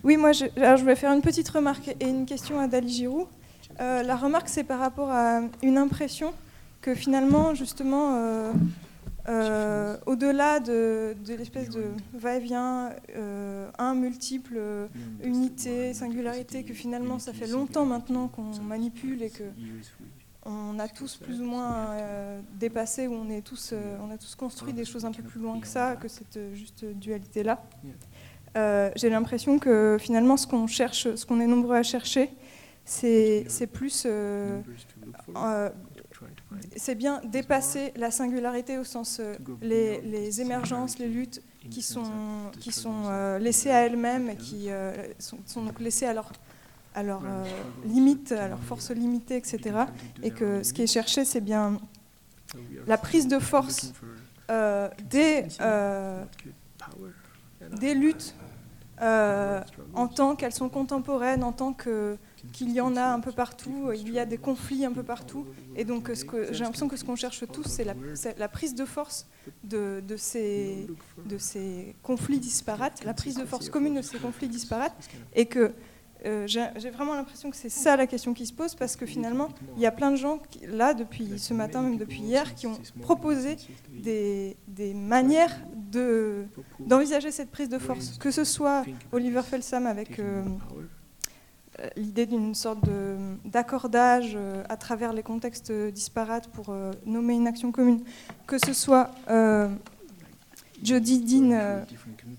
Speaker 11: Oui, moi, je, alors, je voulais faire une petite remarque et une question à Dali Giroud. la remarque, c'est par rapport à une impression que finalement, justement, euh, au-delà de, l'espèce de va-et-vient, euh, un multiple, euh, unité, singularité, que finalement ça fait longtemps maintenant qu'on manipule et que on a tous plus ou moins dépassé, ou on, est tous, on a tous construit des choses un peu plus loin que ça, que cette juste dualité-là. J'ai l'impression que finalement ce qu'on cherche, ce qu'on est nombreux à chercher, c'est plus c'est bien dépasser la singularité au sens euh, les, émergences, les luttes qui sont, qui sont euh, laissées à elles-mêmes, qui euh, sont, donc laissées à leur, à leur limite, à leur force limitée, etc. Et que ce qui est cherché, c'est bien la prise de force des, des luttes en tant qu'elles sont contemporaines, en tant que qu'il y en a un peu partout, il y a des conflits un peu partout. Et donc j'ai l'impression que ce qu'on cherche tous, c'est la, prise de force de, ces, de, ces, conflits disparates, la prise de force commune de ces conflits disparates. Et que euh, j'ai vraiment l'impression que c'est ça la question qui se pose, parce que finalement, il y a plein de gens, là, depuis ce matin, même depuis hier, qui ont proposé des, des manières d'envisager cette prise de force. Que ce soit Oliver Felsam avec... Euh, l'idée d'une sorte d'accordage euh, à travers les contextes disparates pour euh, nommer une action commune, que ce soit Jody Dean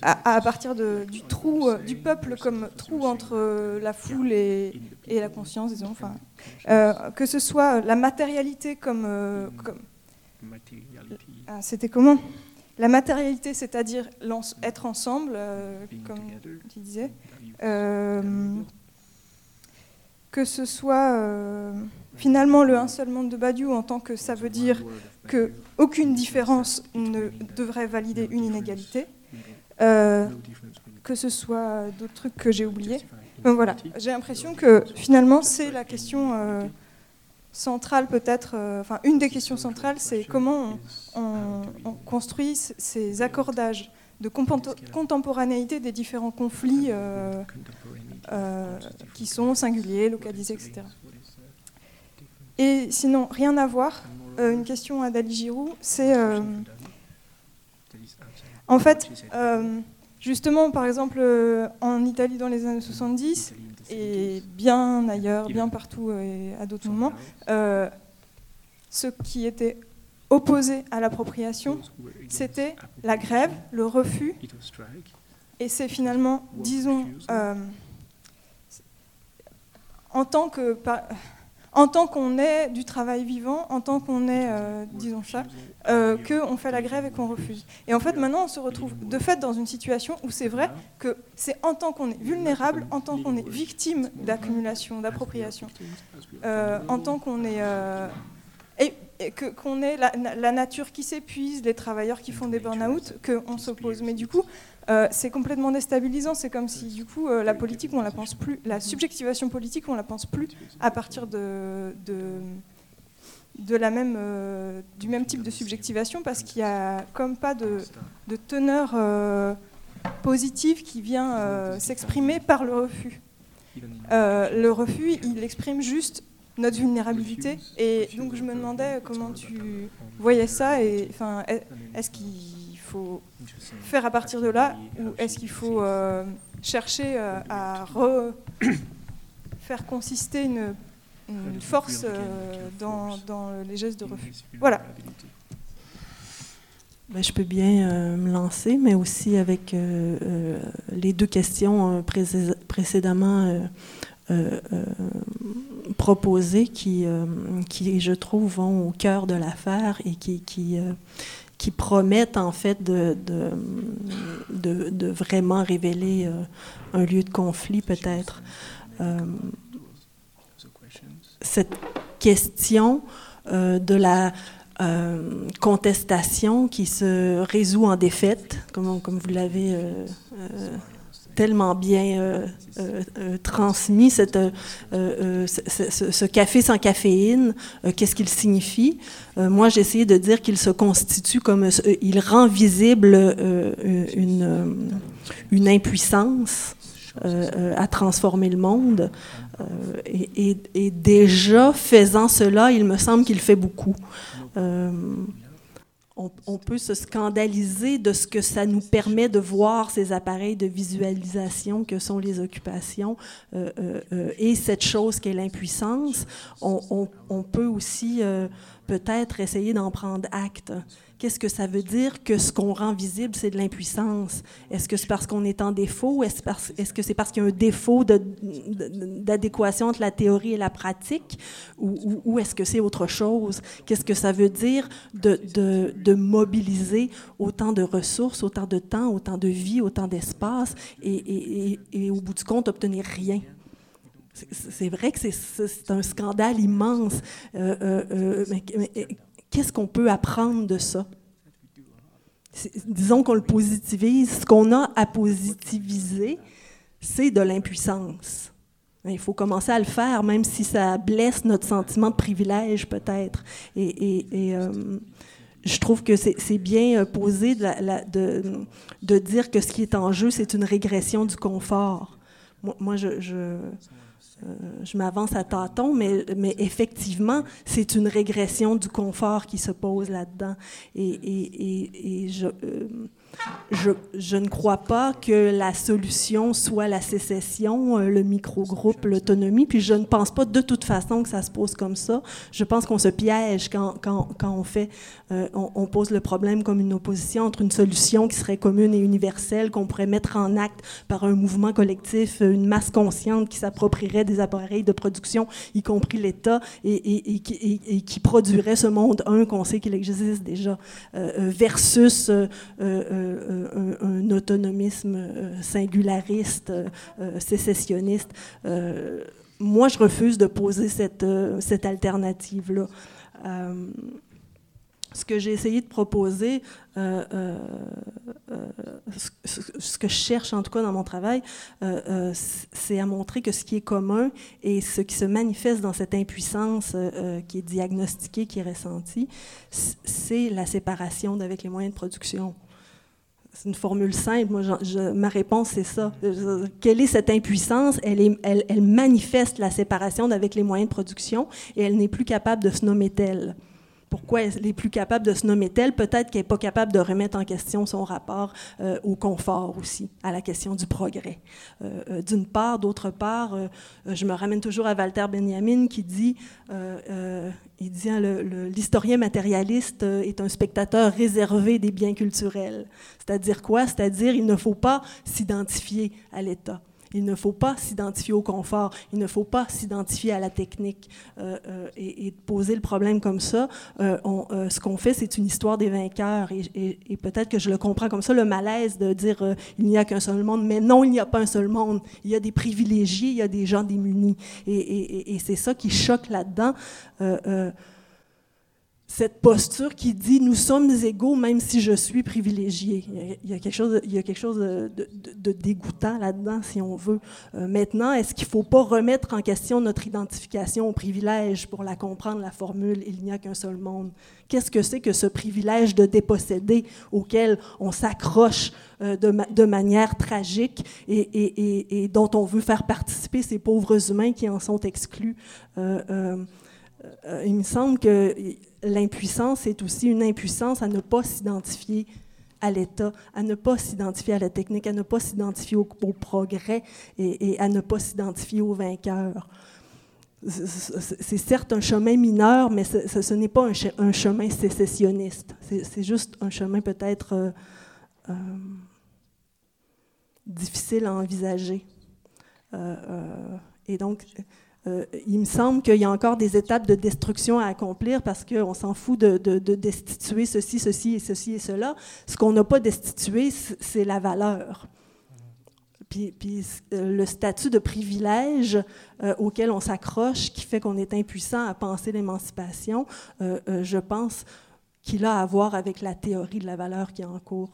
Speaker 11: à, partir du trou du peuple comme trou entre la foule et, la conscience, disons, enfin, que ce soit la matérialité comme, comme ah, c'était comment? La matérialité, c'est-à-dire être ensemble, comme tu disais que ce soit euh, finalement le un seul monde de Badiou en tant que ça veut dire qu'aucune différence ne devrait valider une inégalité, euh, que ce soit d'autres trucs que j'ai oubliés. voilà, j'ai l'impression que finalement c'est la question euh, centrale peut-être, enfin une des questions centrales, c'est comment on, on, construit ces accordages de contemporanéité des différents conflits qui sont singuliers, localisés, etc. Et sinon, rien à voir, euh, une question à Dali Giroux, c'est euh, en fait, euh, justement, par exemple, euh, en Italie dans les années 70, et bien ailleurs, bien partout et à d'autres moments, euh, ce qui était opposé à l'appropriation, c'était la grève, le refus, et c'est finalement, disons, euh, en tant tant qu'on est du travail vivant, en tant qu'on est, euh, disons ça, euh, qu'on fait la grève et qu'on refuse. Et en fait, maintenant, on se retrouve de fait dans une situation où c'est vrai que c'est en tant qu'on est vulnérable, en tant qu'on est victime d'accumulation, d'appropriation, euh, en tant qu'on est... euh, qu'on est la, la nature qui s'épuise, les travailleurs qui font des burn-out, qu'on s'oppose. Mais du coup, euh, c'est complètement déstabilisant. C'est comme si, du coup, euh, la politique, on la pense plus, la subjectivation politique, on la pense plus à partir de, de, de la même, euh, du même type de subjectivation, parce qu'il y a comme pas de, de teneur positive qui vient s'exprimer par le refus. Le refus, il exprime juste notre vulnérabilité. Et donc je me demandais comment tu voyais ça et enfin est- est-ce qu'il faut faire à partir de là ou est-ce qu'il faut euh, chercher euh, à re- faire consister une, une force euh, dans, dans les gestes de refus. Voilà.
Speaker 2: Ben, je peux bien euh, me lancer, mais aussi avec euh, euh, les deux questions euh, précé- précédemment euh, euh, proposées qui, euh, qui, je trouve, vont au cœur de l'affaire et qui, qui, euh, qui promettent en fait de, de, de- vraiment révéler euh, un lieu de conflit peut-être. Cette question de la contestation qui se résout en défaite, comme, comme vous l'avez tellement bien euh, euh, euh, transmis, ce, café sans caféine, qu'est-ce qu'il signifie? Moi, j'ai essayé de dire qu'il se constitue comme, il rend visible une, impuissance à transformer le monde. Et déjà, faisant cela, il me semble qu'il fait beaucoup. On, peut se scandaliser de ce que ça nous permet de voir ces appareils de visualisation que sont les occupations euh, euh, euh, et cette chose qu'est l'impuissance. On, peut aussi peut-être essayer d'en prendre acte. Qu'est-ce que ça veut dire que ce qu'on rend visible, c'est de l'impuissance? Est-ce que c'est parce qu'on est en défaut? Est-ce parce- est-ce que c'est parce qu'il y a un défaut d'adéquation entre la théorie et la pratique? Ou, est-ce que c'est autre chose? Qu'est-ce que ça veut dire de, mobiliser autant de ressources, autant de temps, autant de vie, autant d'espace et, au bout du compte, obtenir rien? C'est- vrai que c'est- c'est un scandale immense. Euh, euh, euh, mais, mais qu'est-ce qu'on peut apprendre de ça? Disons qu'on le positivise. Ce qu'on a à positiviser, c'est de l'impuissance. Il faut commencer à le faire, même si ça blesse notre sentiment de privilège, peut-être. Et, euh, je trouve que c'est bien euh, posé de, dire que ce qui est en jeu, c'est une régression du confort. Moi, je, je m'avance à tâtons, mais, effectivement, c'est une régression du confort qui se pose là-dedans. Et je, euh, je, je ne crois pas que la solution soit la sécession, euh, le microgroupe, l'autonomie, puis je ne pense pas de toute façon que ça se pose comme ça. Je pense qu'on se piège quand, quand, quand on fait, euh, on, on pose le problème comme une opposition entre une solution qui serait commune et universelle, qu'on pourrait mettre en acte par un mouvement collectif, une masse consciente qui s'approprierait des appareils de production, y compris l'État, et, et- et qui- et- et qui produirait ce monde, un, qu'on sait qu'il existe déjà, euh, euh, versus euh, euh, euh, un, autonomisme euh, singulariste, euh, euh, sécessionniste. Moi, je refuse de poser cette, cette alternative-là. Ce que j'ai essayé de proposer, ce, que je cherche en tout cas dans mon travail, c'est à montrer que ce qui est commun et ce qui se manifeste dans cette impuissance qui est diagnostiquée, qui est ressentie, c'est la séparation d'avec les moyens de production. C'est une formule simple. Moi, ma réponse, c'est ça. Quelle est cette impuissance? Elle- elle manifeste la séparation avec les moyens de production et elle n'est plus capable de se nommer telle. Pourquoi elle plus capable de se nommer telle? Peut-être qu'elle n'est pas capable de remettre en question son rapport euh, au confort aussi, à la question du progrès. Euh, euh, D'une part, d'autre part, je me ramène toujours à Walter Benjamin qui dit, il dit, hein, l'historien matérialiste est un spectateur réservé des biens culturels. C'est-à-dire quoi? C'est-à-dire il ne faut pas s'identifier à l'État. Il ne faut pas s'identifier au confort, il ne faut pas s'identifier à la technique. Euh, euh, et, et poser le problème comme ça, euh, ce qu'on fait, c'est une histoire des vainqueurs. Et, et- peut-être que je le comprends comme ça, le malaise de dire il n'y a qu'un seul monde. Mais non, il n'y a pas un seul monde. Il y a des privilégiés, il y a des gens démunis. Et c'est ça qui choque là-dedans. Cette posture qui dit nous sommes égaux même si je suis privilégié. Il y a, quelque chose, il y a quelque chose de, de- de dégoûtant là-dedans, si on veut. Euh, maintenant, est-ce qu'il ne faut pas remettre en question notre identification au privilège pour la comprendre, la formule il n'y a qu'un seul monde? Qu'est-ce que c'est que ce privilège de déposséder auquel on s'accroche euh, de, de manière tragique et, et- et- et dont on veut faire participer ces pauvres humains qui en sont exclus? Euh, euh, il me semble que l'impuissance est aussi une impuissance à ne pas s'identifier à l'État, à ne pas s'identifier à la technique, à ne pas s'identifier au, progrès et, à ne pas s'identifier aux vainqueurs. C'est- certes un chemin mineur, mais ce, n'est pas un, che- un chemin sécessionniste. C'est juste un chemin peut-être euh, euh, difficile à envisager. Euh, euh, et donc, euh, il me semble qu'il y a encore des étapes de destruction à accomplir parce qu'on s'en fout de, de- de destituer ceci, ceci et ceci et cela. Ce qu'on n'a pas destitué, c'est la valeur. Puis, euh, le statut de privilège euh, auquel on s'accroche, qui fait qu'on est impuissant à penser l'émancipation, je pense qu'il a à voir avec la théorie de la valeur qui est en cours,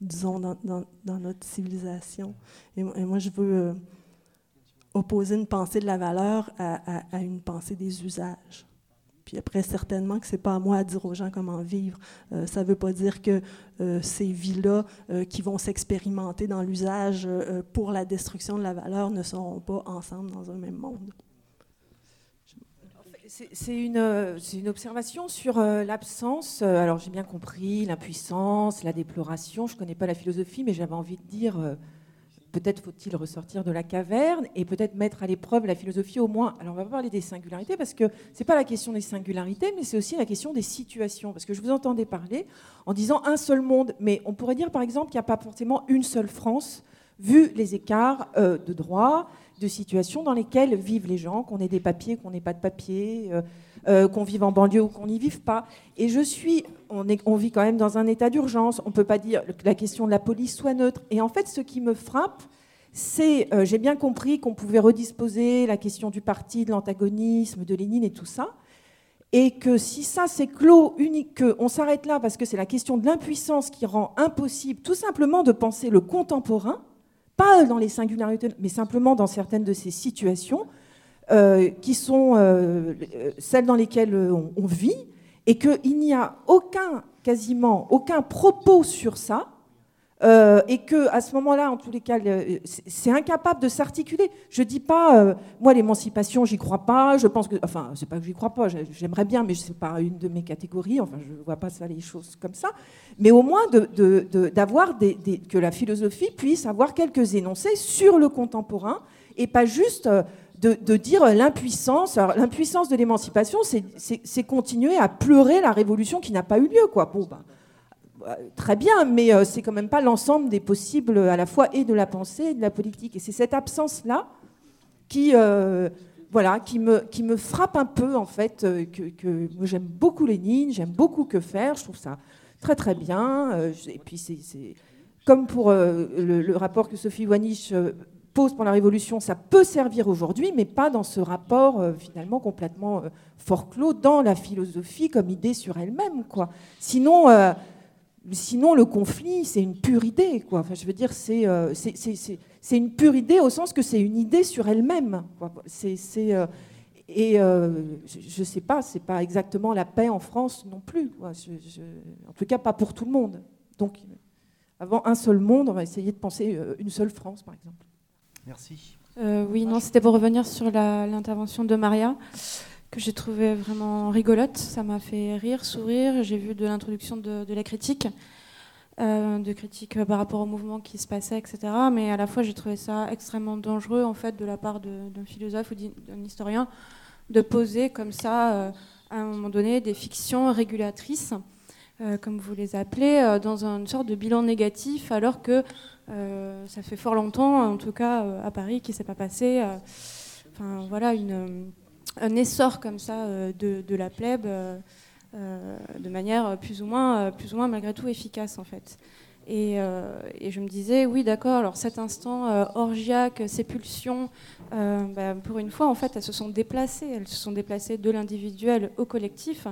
Speaker 2: disons, dans, notre civilisation. Et, moi, je veux opposer une pensée de la valeur à, une pensée des usages. Puis après, certainement que ce n'est pas à moi à dire aux gens comment vivre. Euh, ça ne veut pas dire que euh, ces vies-là euh, qui vont s'expérimenter dans l'usage pour la destruction de la valeur ne seront pas ensemble dans un même monde.
Speaker 12: C'est une, une observation sur l'absence. alors j'ai bien compris l'impuissance, la déploration. Je ne connais pas la philosophie, mais j'avais envie de dire peut-être faut-il ressortir de la caverne et peut-être mettre à l'épreuve la philosophie au moins. Alors on va parler des singularités parce que c'est pas la question des singularités, mais c'est aussi la question des situations. Parce que je vous entendais parler en disant un seul monde, mais on pourrait dire par exemple qu'il n'y a pas forcément une seule France vu les écarts euh, de droit, de situations dans lesquelles vivent les gens, qu'on ait des papiers, qu'on n'ait pas de papiers, euh, euh, qu'on vive en banlieue ou qu'on n'y vive pas. Et je suis, on, vit quand même dans un état d'urgence. On ne peut pas dire que la question de la police soit neutre. Et en fait, ce qui me frappe, c'est, euh, j'ai bien compris qu'on pouvait redisposer la question du parti, de l'antagonisme, de Lénine et tout ça. Et que si ça c'est clos, unique, qu'on s'arrête là parce que c'est la question de l'impuissance qui rend impossible tout simplement de penser le contemporain, pas dans les singularités, mais simplement dans certaines de ces situations euh, qui sont euh, celles dans lesquelles euh, on, on vit, et qu'il n'y a aucun, quasiment aucun propos sur ça, euh, et que à ce moment-là, en tous les cas, c'est incapable de s'articuler. Je dis pas, euh, moi, l'émancipation, j'y crois pas. Je pense que, enfin, c'est pas que j'y crois pas. j'ai- J'aimerais bien, mais c'est pas une de mes catégories. Enfin, je vois pas ça les choses comme ça. Mais au moins de- de- de- d'avoir des- que la philosophie puisse avoir quelques énoncés sur le contemporain et pas juste euh, de, de dire l'impuissance. L'impuissance de l'émancipation, c'est- continuer à pleurer la révolution qui n'a pas eu lieu, quoi. Bon, ben, Très bien, mais euh, c'est quand même pas l'ensemble des possibles à la fois et de la pensée et de la politique. Et c'est cette absence-là qui, euh, voilà, qui me, qui me frappe un peu en fait. euh, que, j'aime beaucoup Lénine, j'aime beaucoup que faire. Je trouve ça très très bien. euh, et puis c'est comme pour euh, le, rapport que Sophie Wanich euh, pose pour la Révolution, ça peut servir aujourd'hui, mais pas dans ce rapport euh, finalement complètement euh, forclos dans la philosophie comme idée sur elle-même, quoi. Sinon. Sinon, le conflit, c'est une pure idée. Quoi. Enfin, je veux dire, c'est euh, une pure idée au sens que c'est une idée sur elle-même. euh, et euh, je ne sais pas, c'est pas exactement la paix en France non plus. quoi. Je- je- en tout cas, pas pour tout le monde. Donc, avant un seul monde, on va essayer de penser une seule France, par exemple.
Speaker 1: Merci.
Speaker 13: Euh, oui, non, c'était pour revenir sur la- l'intervention de Maria, que j'ai trouvé vraiment rigolote. Ça m'a fait rire, sourire. J'ai vu de l'introduction de, la critique, euh, de critique euh, par rapport au mouvement qui se passait, etc. Mais à la fois, j'ai trouvé ça extrêmement dangereux, en fait, de la part d'un philosophe ou d'un historien, de poser comme ça, euh, à un moment donné, des fictions régulatrices, comme vous les appelez, dans une sorte de bilan négatif, alors que ça fait fort longtemps, en tout cas à Paris, qui ne s'est pas passé. Enfin voilà, une, un essor comme ça euh, de, la plèbe, euh, euh, de manière plus ou moins, plus ou moins malgré tout efficace en fait. Et, je me disais, oui, d'accord, alors cet instant orgiaque, ces pulsions, bah, pour une fois, en fait, elles se sont déplacées. Elles se sont déplacées de l'individuel au collectif,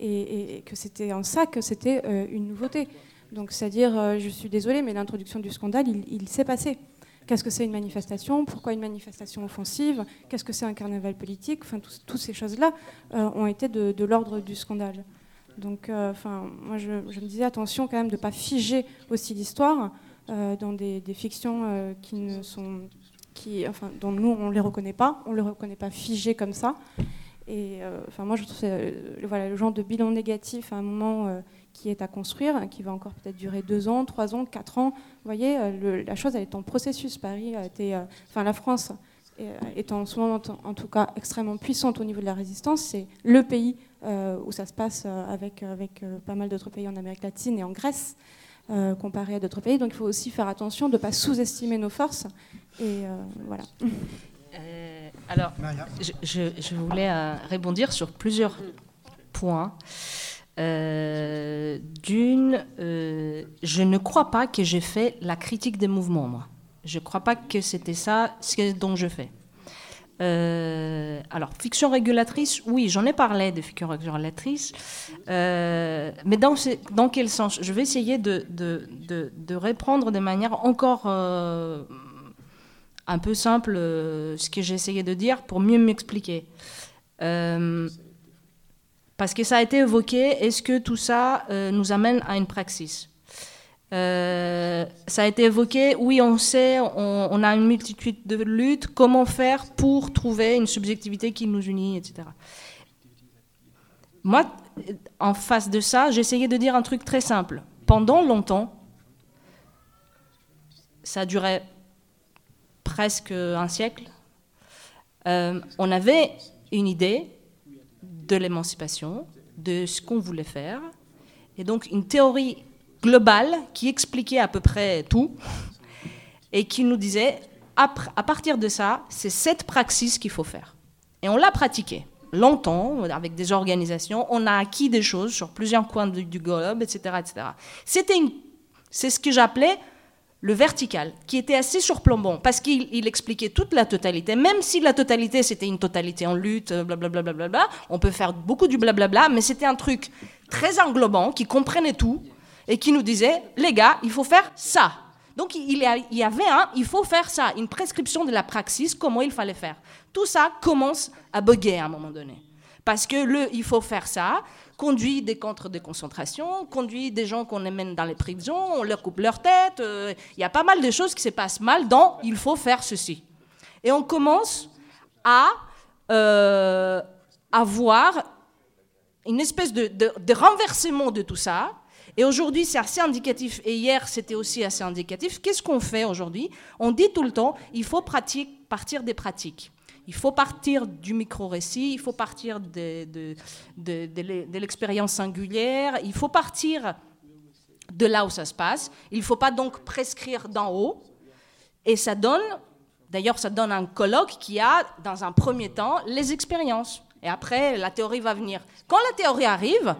Speaker 13: et, que c'était en ça que c'était une nouveauté. Donc, c'est-à-dire, je suis désolée, mais l'introduction du scandale, il s'est passé. Qu'est-ce que c'est une manifestation? Pourquoi une manifestation offensive? Qu'est-ce que c'est un carnaval politique? Enfin, tous- toutes ces choses-là euh, ont été de, l'ordre du scandale. Donc, euh, enfin, moi, je, me disais attention quand même de ne pas figer aussi l'histoire euh, dans des, des fictions qui ne sont, qui, enfin, dont nous on les reconnaît pas, on les reconnaît pas figées comme ça. Et enfin, moi, je trouve voilà, le genre de bilan négatif à un moment qui est à construire, hein, qui va encore peut-être durer deux ans, trois ans, quatre ans. Vous voyez, euh, le- la chose elle est en processus. Paris a été, euh, enfin, la France est, est en ce moment, en, en tout cas, extrêmement puissante au niveau de la résistance. C'est le pays euh, où ça se passe euh, avec, avec euh, pas mal d'autres pays en Amérique latine et en Grèce. euh, comparé à d'autres pays, donc il faut aussi faire attention de ne pas sous-estimer nos forces. Et euh, voilà.
Speaker 9: Euh, alors, je, je- je voulais euh, rebondir sur plusieurs points. Euh, D'une, euh, je ne crois pas que j'ai fait la critique des mouvements, moi. Je ne crois pas que c'était ça ce dont je fais. Euh, alors, fiction régulatrice, oui, j'en ai parlé de fiction régulatrice, mais dans, dans quel sens? Je vais essayer de, de, de, de reprendre de manière encore un peu simple ce que j'ai essayé de dire pour mieux m'expliquer. Parce que ça a été évoqué, est-ce que tout ça euh, nous amène à une praxis? Euh, ça a été évoqué, oui, on sait, on, a une multitude de luttes, comment faire pour trouver une subjectivité qui nous unit, etc. Moi, en face de ça, essayé de dire un truc très simple. Pendant longtemps, ça duré presque un siècle, euh, on avait une idée de l'émancipation, de ce qu'on voulait faire, et donc une théorie globale qui expliquait à peu près tout, et qui nous disait, à partir de ça, c'est cette praxis qu'il faut faire. Et on l'a pratiqué longtemps, avec des organisations, on a acquis des choses sur plusieurs coins du, globe, etc. etc. C'était c'est ce que j'appelais le vertical, qui était assez surplombant, parce qu'il il expliquait toute la totalité, même si la totalité c'était une totalité en lutte, euh, blablabla, bla, bla, bla, on peut faire beaucoup du blablabla, mais c'était un truc très englobant, qui comprenait tout, et qui nous disait, les gars, il faut faire ça. Donc il y avait un, il faut faire ça, une prescription de la praxis, comment il fallait faire. Tout ça commence à bugger à un moment donné. Parce que le il faut faire ça conduit des centres de concentration, conduit des gens qu'on emmène dans les prisons, on leur coupe leur tête. euh, Il y a pas mal de choses qui se passent mal dans il faut faire ceci. Et on commence à euh, avoir une espèce de, renversement de tout ça. Et aujourd'hui, c'est assez indicatif. Et hier, c'était aussi assez indicatif. Qu'est-ce qu'on fait aujourd'hui? On dit tout le temps, il faut partir des pratiques. Il faut partir du micro-récit, il faut partir de, de- de- de l'e- de l'expérience singulière, il faut partir de là où ça se passe. Il ne faut pas donc prescrire d'en haut. Et ça donne, d'ailleurs, ça donne un colloque qui a, dans un premier temps, les expériences. Et après, la théorie va venir. Quand la théorie arrive,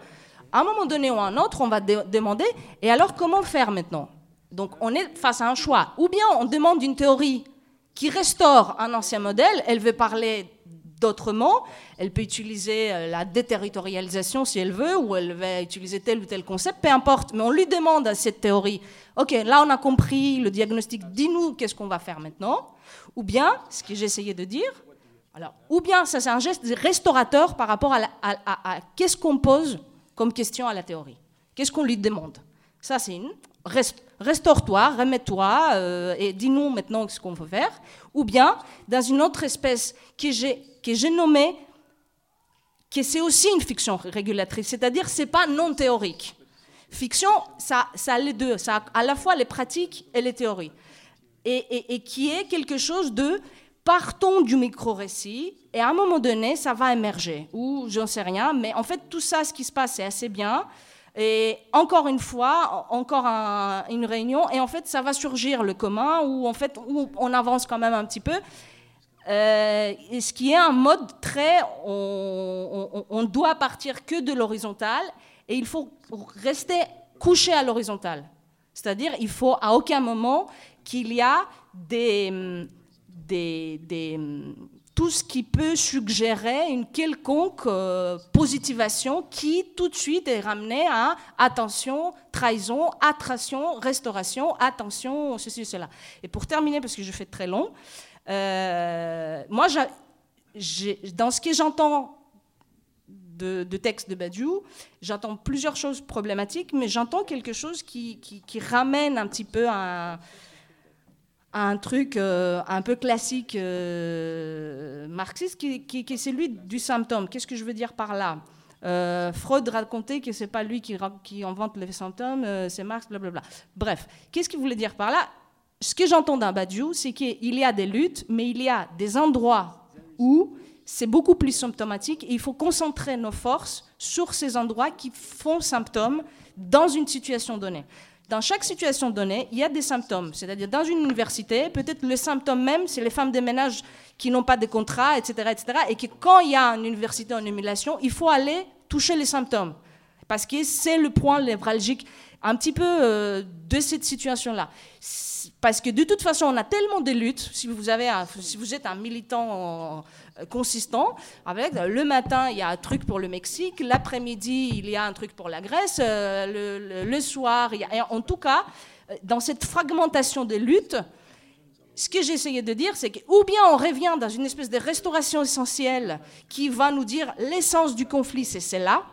Speaker 9: à un moment donné ou à un autre, on va demander, et alors comment faire maintenant? Donc on est face à un choix. Ou bien on demande une théorie qui restaure un ancien modèle, elle veut parler d'autrement, elle peut utiliser euh, la déterritorialisation si elle veut, ou elle va utiliser tel ou tel concept, peu importe, mais on lui demande à cette théorie, ok, là on a compris le diagnostic, dis-nous qu'est-ce qu'on va faire maintenant, ou bien, ce que j'essayais de dire, alors, ou bien ça c'est un geste restaurateur par rapport à qu'est-ce qu'on pose comme question à la théorie, qu'est-ce qu'on lui demande? Ça c'est une rest- restaure-toi, remets-toi euh, et dis-nous maintenant ce qu'on veut faire. Ou bien dans une autre espèce que j'ai nommée que c'est aussi une fiction régulatrice, c'est-à-dire c'est pas non théorique. Fiction, ça, ça a les deux, ça a à la fois les pratiques et les théories, et, et- et qui est quelque chose de partons du micro-récit, et à un moment donné, ça va émerger, ou j'en sais rien, mais en fait, tout ça, ce qui se passe, c'est assez bien. Et encore une fois, en- encore un- une réunion, et en fait, ça va surgir le commun, où en fait, où on avance quand même un petit peu. Euh, et ce qui est un mode très, on, on- on doit partir que de l'horizontal, et il faut rester couché à l'horizontale. C'est-à-dire, il faut à aucun moment qu'il y a des, des, des- tout ce qui peut suggérer une quelconque euh, positivation qui tout de suite est ramenée à attention, trahison, attraction, restauration, attention, ceci, cela. Et pour terminer, parce que je fais très long, euh, moi, dans ce que j'entends de, texte de Badiou, j'entends plusieurs choses problématiques, mais j'entends quelque chose qui, ramène un petit peu à un truc euh, un peu classique euh, marxiste, qui, qui- qui est celui du symptôme. Qu'est-ce que je veux dire par là? Euh, Freud racontait que c'est pas lui qui, qui invente les symptômes, c'est Marx, blablabla. Bref, qu'est-ce qu'il voulait dire par là? Ce que j'entends dans Badiou, c'est qu'il y a des luttes, mais il y a des endroits où c'est beaucoup plus symptomatique et il faut concentrer nos forces sur ces endroits qui font symptômes dans une situation donnée. Dans chaque situation donnée, il y a des symptômes. C'est-à-dire, dans une université, peut-être le symptôme même, c'est les femmes de ménage qui n'ont pas de contrat, etc., etc., et que quand il y a une université en émulation, il faut aller toucher les symptômes. Parce que c'est le point névralgique un petit peu euh, de cette situation-là. Parce que de toute façon, on a tellement de luttes. Si vous, êtes un militant euh, consistant, avec euh, le matin, il y a un truc pour le Mexique, l'après-midi, il y a un truc pour la Grèce, le, soir, il y a, en tout cas, dans cette fragmentation des luttes, ce que j'essayais de dire, c'est que ou bien on revient dans une espèce de restauration essentielle qui va nous dire l'essence du conflit, c'est celle-là.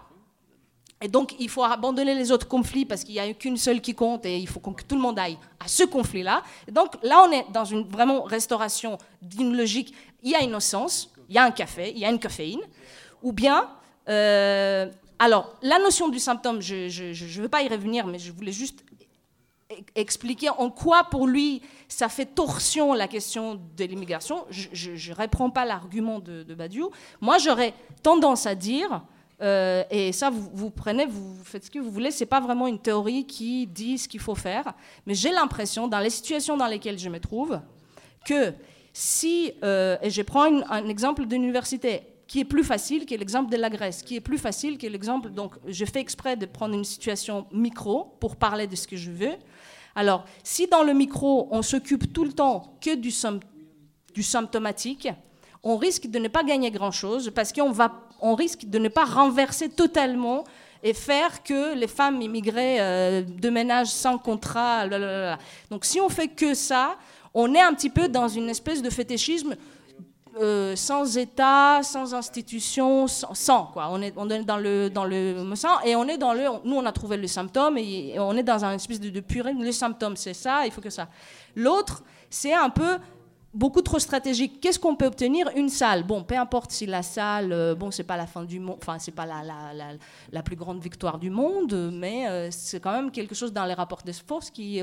Speaker 9: Et donc, il faut abandonner les autres conflits parce qu'il n'y a qu'une seule qui compte et il faut que tout le monde aille à ce conflit-là. Donc, là, on est dans une vraiment restauration d'une logique. Il y a une essence, il y a un café, il y a une caféine. Ou bien, euh, alors, la notion du symptôme, je ne veux pas y revenir, mais je voulais juste e- expliquer en quoi pour lui ça fait torsion la question de l'immigration. Je ne reprends pas l'argument de, de Badiou. Moi, j'aurais tendance à dire, euh, et ça vous, prenez, vous faites ce que vous voulez, c'est pas vraiment une théorie qui dit ce qu'il faut faire, mais j'ai l'impression, dans les situations dans lesquelles je me trouve, que si, euh, et je prends un exemple d'une université qui est plus facile que l'exemple de la Grèce, qui est plus facile que l'exemple, donc je fais exprès de prendre une situation micro pour parler de ce que je veux. Alors, si dans le micro, on s'occupe tout le temps que du, du symptomatique, on risque de ne pas gagner grand-chose parce qu'on va, on risque de ne pas renverser totalement et faire que les femmes immigrées euh, de ménage sans contrat, donc si on fait que ça, on est un petit peu dans une espèce de fétichisme euh, sans État, sans institution, sans, quoi. On est, dans le dans le et on est dans le. Nous, on a trouvé le symptôme et, et on est dans un espèce de, de purée. Le symptôme, c'est ça. Il faut que ça. L'autre, c'est un peu beaucoup trop stratégique. Qu'est-ce qu'on peut obtenir Une salle. Bon, peu importe si la salle, euh, bon, c'est pas la fin du monde, enfin, c'est pas la, la, la, la plus grande victoire du monde, mais euh, c'est quand même quelque chose dans les rapports de force qui,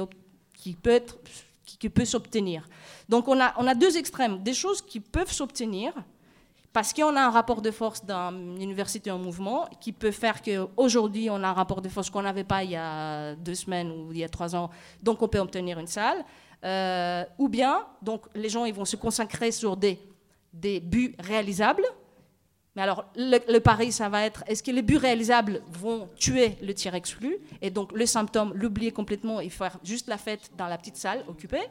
Speaker 9: qui peut être qui, peut s'obtenir. Donc on a, on a deux extrêmes, des choses qui peuvent s'obtenir parce qu'on a un rapport de force dans une université en mouvement qui peut faire qu'aujourd'hui on a un rapport de force qu'on n'avait pas il y a deux semaines ou il y a trois ans, donc on peut obtenir une salle. Euh, ou bien, donc les gens ils vont se consacrer sur des, des buts réalisables. Mais alors, le, pari, ça va être est-ce que les buts réalisables vont tuer le tir exclu? Et donc, le symptôme, l'oublier complètement et faire juste la fête dans la petite salle occupée?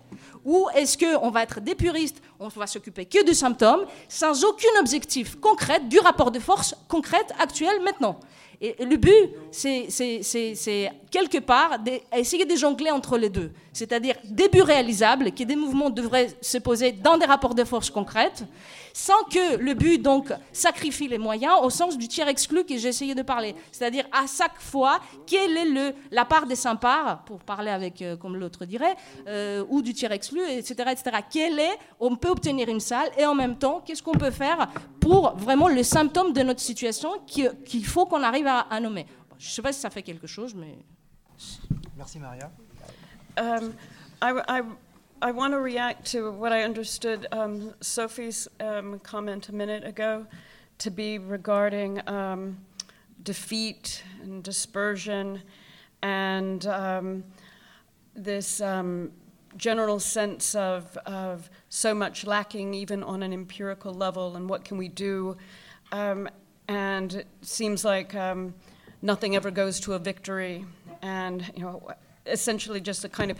Speaker 9: Ou est-ce qu'on va être des puristes On va s'occuper que de symptômes, sans aucun objectif concret du rapport de force concrète, actuel, maintenant? Et le but, c'est quelque part d'essayer de jongler entre les deux. C'est-à-dire début réalisable, que des mouvements devraient se poser dans des rapports de force concrètes, sans que le but donc sacrifie les moyens au sens du tiers exclu que j'ai essayé de parler. C'est-à-dire à chaque fois, quelle est le, la part des sympas, pour parler avec, euh, comme l'autre dirait, euh, ou du tiers exclu, etc., etc. Quelle est, on peut obtenir une salle, et en même temps, qu'est-ce qu'on peut faire pour vraiment le symptôme de notre situation qu'il faut qu'on arrive à nommer? Je ne sais pas si ça fait quelque chose, mais...
Speaker 1: Merci Maria.
Speaker 5: Um, I, I, I want to react to what I understood um, Sophie's um, comment a minute ago to be regarding um, defeat and dispersion and um, this um, general sense of, of so much lacking even on an empirical level and what can we do. and it seems like nothing ever goes to a victory and you know essentially just a kind of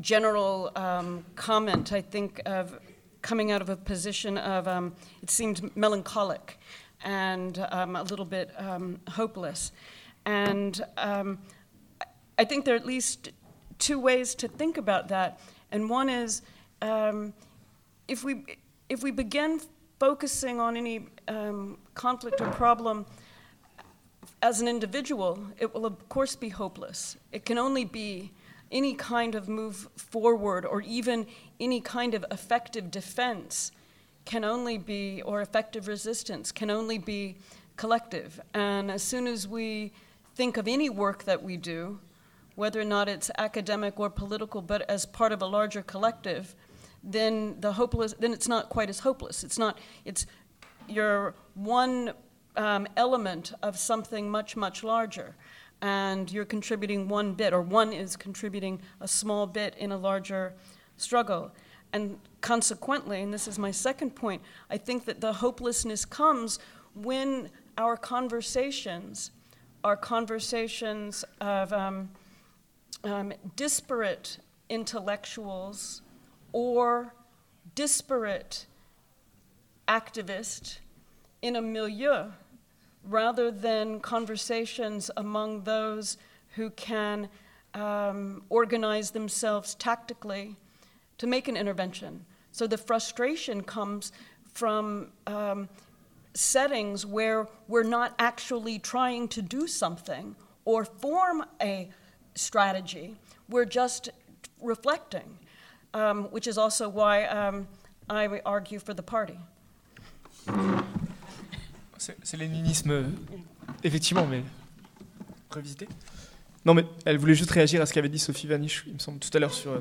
Speaker 5: general um, comment, I think, of coming out of a position of um, it seemed melancholic and um, a little bit um, hopeless. And um, I think there are at least two ways to think about that. And one is um, if, we, if we begin focusing on any conflict or problem, as an individual, it will of course be hopeless. It can only be any kind of move forward or even any kind of effective defense can only be, or effective resistance can only be collective. And as soon as we think of any work that we do, whether or not it's academic or political, but as part of a larger collective, then the hopeless, then it's not quite as hopeless. It's not, it's your one um, element of something much, much larger. And you're contributing one bit, or one is contributing a small bit in a larger struggle. And consequently, and this is my second point, I think that the hopelessness comes when our conversations are conversations of um, um, disparate intellectuals or disparate activists in a milieu rather than conversations among those who can um, organize themselves tactically to make an intervention. So the frustration comes from um, settings where we're not actually trying to do something or form a strategy, we're just reflecting, um, which is also why um, I argue for the party.
Speaker 6: C'est léninisme, effectivement, mais revisité? Non, mais elle voulait juste réagir à ce qu'avait dit Sophie Vanish, il me semble, tout à l'heure sur euh,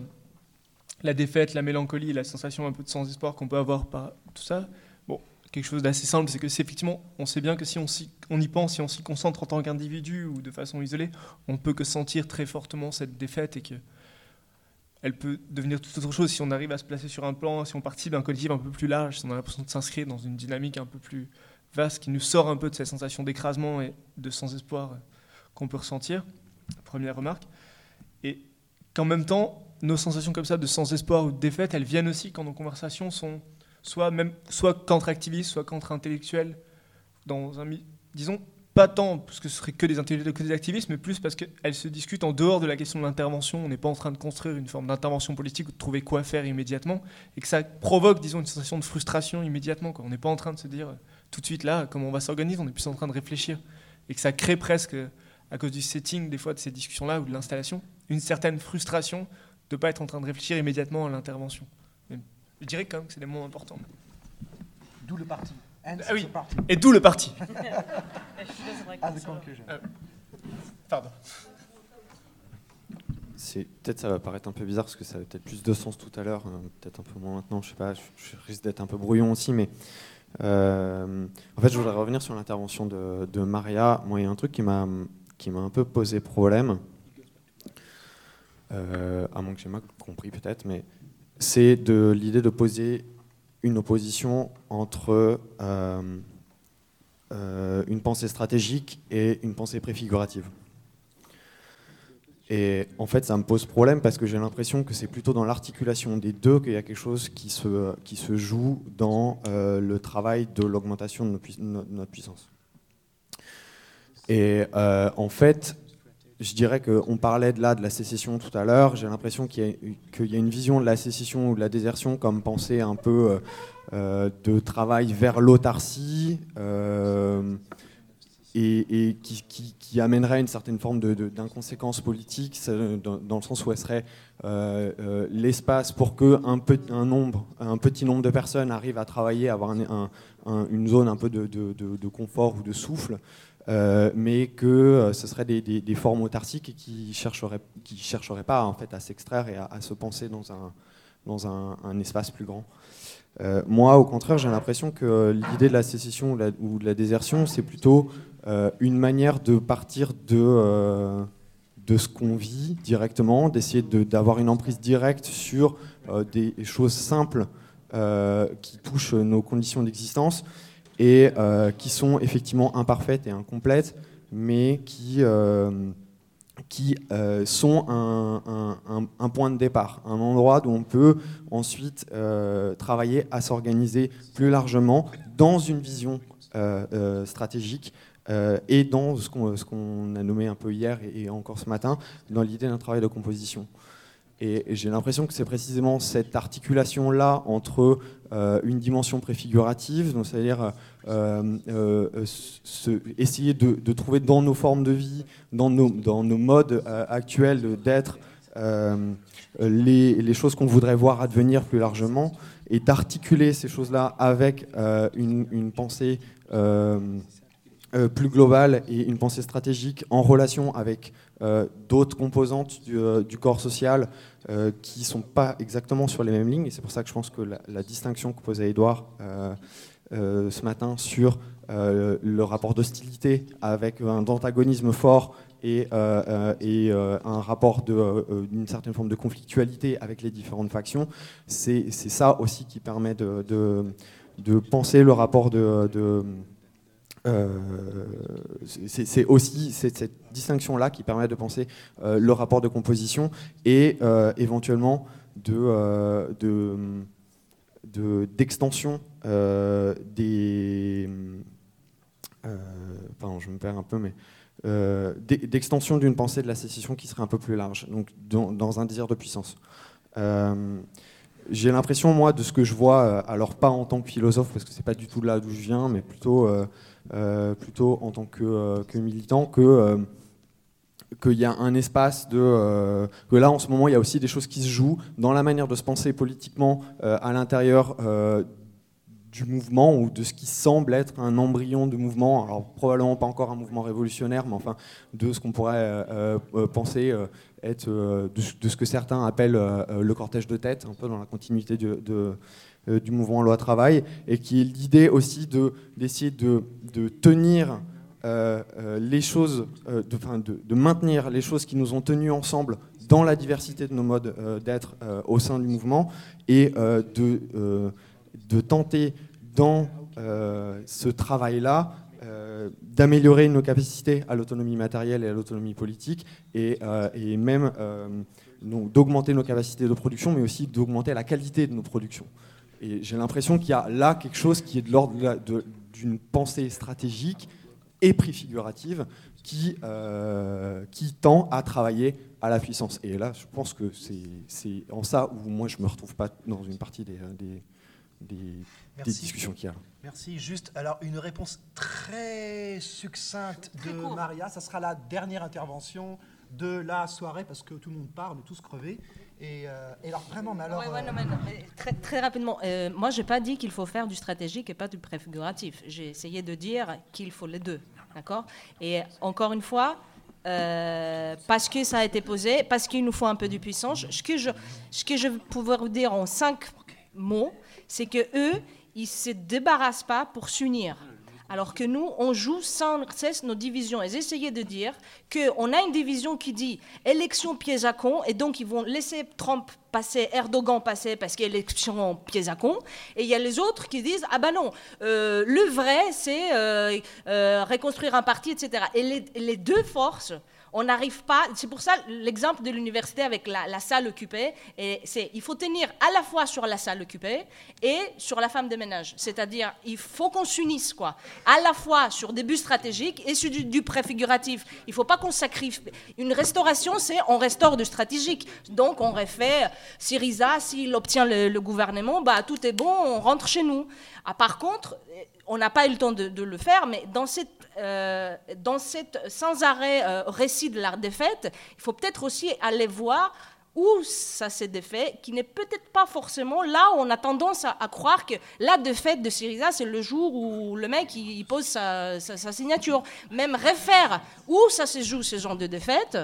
Speaker 6: la défaite, la mélancolie, la sensation un peu de sans-espoir qu'on peut avoir par tout ça. Bon, quelque chose d'assez simple, c'est que c'est effectivement, on sait bien que si on, on y pense, si on s'y concentre en tant qu'individu ou de façon isolée, on peut que sentir très fortement cette défaite et que elle peut devenir toute autre chose si on arrive à se placer sur un plan, si on participe d'un collectif un peu plus large, si on a l'impression de s'inscrire dans une dynamique un peu plus vaste qui nous sort un peu de cette sensation d'écrasement et de sans-espoir qu'on peut ressentir. Première remarque. Et qu'en même temps, nos sensations comme ça de sans-espoir ou de défaite, elles viennent aussi quand nos conversations sont soit même soit contre-activistes, soit contre-intellectuels, dans un disons pas tant parce que ce serait que des intellectuels que des activistes, mais plus parce qu'elles se discutent en dehors de la question de l'intervention. On n'est pas en train de construire une forme d'intervention politique ou de trouver quoi faire immédiatement, et que ça provoque, disons, une sensation de frustration immédiatement. On n'est pas en train de se dire tout de suite là comment on va s'organiser, on est plus en train de réfléchir. Et que ça crée presque, à cause du setting des fois de ces discussions-là ou de l'installation, une certaine frustration de ne pas être en train de réfléchir immédiatement à l'intervention. Je dirais quand même que c'est des moments importants.
Speaker 1: D'où le parti.
Speaker 6: Ah oui, et d'où le parti. [laughs]
Speaker 1: Ah,
Speaker 6: euh, pardon.
Speaker 14: Peut-être ça va paraître un peu bizarre parce que ça avait peut-être plus de sens tout à l'heure, euh, peut-être un peu moins maintenant, je sais pas, je, je risque d'être un peu brouillon aussi, mais euh, en fait, je voudrais revenir sur l'intervention de, Maria. Moi, il y a un truc qui m'a un peu posé problème, euh, à moins que j'ai mal compris peut-être, mais c'est de l'idée de poser une opposition entre euh, une pensée stratégique et une pensée préfigurative. Et en fait, ça me pose problème parce que j'ai l'impression que c'est plutôt dans l'articulation des deux qu'il y a quelque chose qui se, qui se joue dans euh, le travail de l'augmentation de, notre puissance. Et euh, en fait, je dirais qu'on parlait de là de la sécession tout à l'heure. J'ai l'impression qu'il y, y, a une vision de la sécession ou de la désertion comme pensée un peu euh, de travail vers l'autarcie et, et qui, qui, qui, amènerait une certaine forme d'inconséquence politique, dans, le sens où elle serait l'espace pour que un, peu, un, nombre, un petit nombre de personnes arrivent à travailler, à avoir un, un, une zone un peu de, de confort ou de souffle. Euh, mais que euh, ce seraient des, des, formes autarciques qui ne chercheraient, qui chercheraient pas en fait, à s'extraire et à, se penser dans un, dans un, espace plus grand. Euh, moi, au contraire, j'ai l'impression que l'idée de la sécession ou, de la désertion, c'est plutôt une manière de partir de, de ce qu'on vit directement, d'essayer d'avoir une emprise directe sur des choses simples qui touchent nos conditions d'existence et euh, qui sont effectivement imparfaites et incomplètes, mais qui, euh, qui euh, sont un, un, point de départ, un endroit où on peut ensuite travailler à s'organiser plus largement dans une vision stratégique et dans ce qu'on a nommé un peu hier et, encore ce matin, dans l'idée d'un travail de composition. Et, j'ai l'impression que c'est précisément cette articulation-là entre euh, une dimension préfigurative, c'est-à-dire euh, euh, essayer de, trouver dans nos formes de vie, dans nos, modes actuels d'être, les, choses qu'on voudrait voir advenir plus largement, et d'articuler ces choses-là avec une, pensée plus globale et une pensée stratégique en relation avec euh, d'autres composantes du, euh, corps social euh, qui ne sont pas exactement sur les mêmes lignes. C'est pour ça que je pense que la, distinction que posait Edouard ce matin sur le rapport d'hostilité avec un antagonisme fort et, et un rapport d'une certaine forme de conflictualité avec les différentes factions, c'est ça aussi qui permet de, de, penser le rapport de euh, c'est aussi cette, distinction-là qui permet de penser euh, le rapport de composition et euh, éventuellement de, d'extension des... pardon, je me perds un peu, mais... d'extension d'une pensée de la sécession qui serait un peu plus large, donc dans, un désir de puissance. J'ai l'impression, moi, de ce que je vois, alors pas en tant que philosophe, parce que c'est pas du tout là d'où je viens, mais plutôt euh, plutôt en tant que, euh, militant, que euh, qu'il y a un espace de que là en ce moment il y a aussi des choses qui se jouent dans la manière de se penser politiquement à l'intérieur du mouvement ou de ce qui semble être un embryon de mouvement, alors probablement pas encore un mouvement révolutionnaire, mais enfin de ce qu'on pourrait penser être de, ce que certains appellent le cortège de tête, un peu dans la continuité de euh, du mouvement loi travail, et qui est l'idée aussi d'essayer de, de, tenir euh, euh, les choses, de, maintenir les choses qui nous ont tenus ensemble dans la diversité de nos modes d'être au sein du mouvement, et de, de tenter dans ce travail-là d'améliorer nos capacités à l'autonomie matérielle et à l'autonomie politique, et, et même d'augmenter nos capacités de production, mais aussi d'augmenter la qualité de nos productions. Et j'ai l'impression qu'il y a là quelque chose qui est de l'ordre d'une pensée stratégique et préfigurative qui, euh, qui tend à travailler à la puissance. Et là, je pense que c'est en ça où moi je ne me retrouve pas dans une partie des, des, des, discussions qu'il y a.
Speaker 1: Merci. Juste, alors une réponse très succincte de Maria. Ça sera la dernière intervention de la soirée parce que tout le monde parle, tous crevés. Euh, et, alors vraiment, mais alors...
Speaker 9: très, très, rapidement, euh, moi je n'ai pas dit qu'il faut faire du stratégique et pas du préfiguratif. J'ai essayé de dire qu'il faut les deux. D'accord? Et encore une fois, euh, parce que ça a été posé, parce qu'il nous faut un peu de puissance, ce que je, ce que je vais pouvoir vous dire en cinq mots, c'est que eux, ils se débarrassent pas pour s'unir. Alors que nous, on joue sans cesse nos divisions. Et essayez de dire qu'on a une division qui dit élection pièce à con, et donc ils vont laisser Trump passer, Erdogan passer parce qu'il y a élection pièce à con. Et il y a les autres qui disent ah ben non, euh, le vrai c'est euh, euh, reconstruire un parti, etc. Et les, deux forces On n'arrive pas. C'est pour ça l'exemple de l'université avec la, salle occupée. Et c'est il faut tenir à la fois sur la salle occupée et sur la femme de ménage. C'est-à-dire il faut qu'on s'unisse quoi. À la fois sur des buts stratégiques et sur du, préfiguratif. Il ne faut pas qu'on sacrifie. Une restauration, c'est on restaure du stratégique. Donc on refait Syriza s'il obtient le, gouvernement, bah tout est bon, on rentre chez nous. Ah, par contre, on n'a pas eu le temps de, le faire, mais dans cette, euh, sans arrêt euh, récit de la défaite, il faut peut-être aussi aller voir où ça s'est défait, qui n'est peut-être pas forcément là où on a tendance à, croire que la défaite de Syriza, c'est le jour où le mec il, pose sa, signature. Même réfère où ça se joue ce genre de défaite,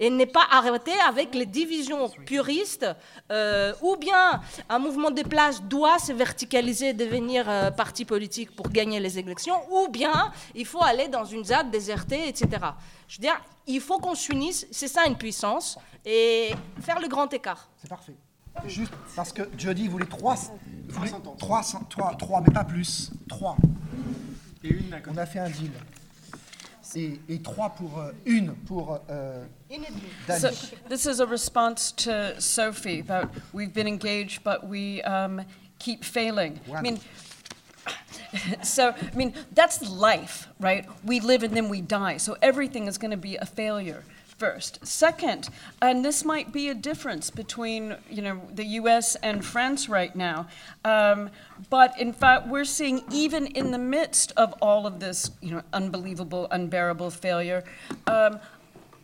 Speaker 9: et n'est pas arrêté avec les divisions puristes, euh, ou bien un mouvement de place doit se verticaliser, devenir euh, parti politique pour gagner les élections, ou bien il faut aller dans une ZAD désertée, etc. Je veux dire, il faut qu'on s'unisse, c'est ça une puissance, et faire le grand écart.
Speaker 1: C'est parfait. Juste parce que Jody voulait trois, voulait trois, trois, trois, mais pas plus, trois. Et une, On a fait un deal. Et, et trois pour euh, une pour euh,
Speaker 5: so, this is a response to Sophie that we've been engaged, but we um, keep failing. I mean, [laughs] so, I mean, that's life, right? We live and then we die. So everything is going to be a failure first. Second, and this might be a difference between you know the U.S. and France right now, um, but in fact we're seeing even in the midst of all of this you know unbelievable, unbearable failure. Um,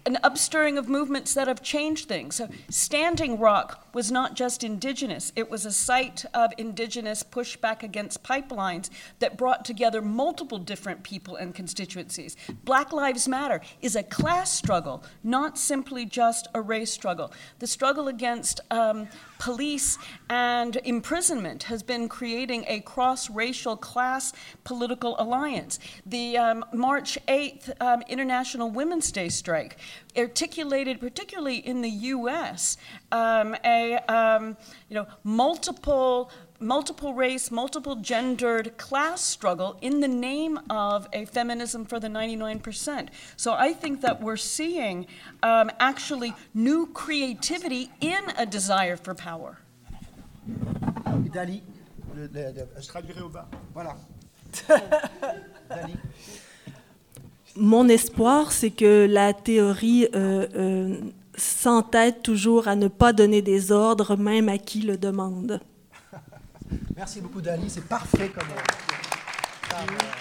Speaker 5: an upstirring of movements that have changed things. So, Standing Rock was not just indigenous, it was a site of indigenous pushback against pipelines that brought together multiple different people and constituencies. Black Lives Matter is a class struggle, not simply just a race struggle. The struggle against um, police and imprisonment has been creating a cross racial class political alliance. The um, March 8th um, International Women's Day strike articulated, particularly in the US, um, a um, you know, multiple multiple race, multiple gendered class struggle in the name of a feminism for the 99%. So I think that we're seeing um, actually new creativity in a desire for power.
Speaker 1: Dali, je traduirai au bas. Voilà. [laughs]
Speaker 2: Dali. Mon espoir, c'est que la théorie euh, euh, s'entête toujours à ne pas donner des ordres, même à qui le demande.
Speaker 1: Merci beaucoup, Dali. C'est parfait comme. Euh,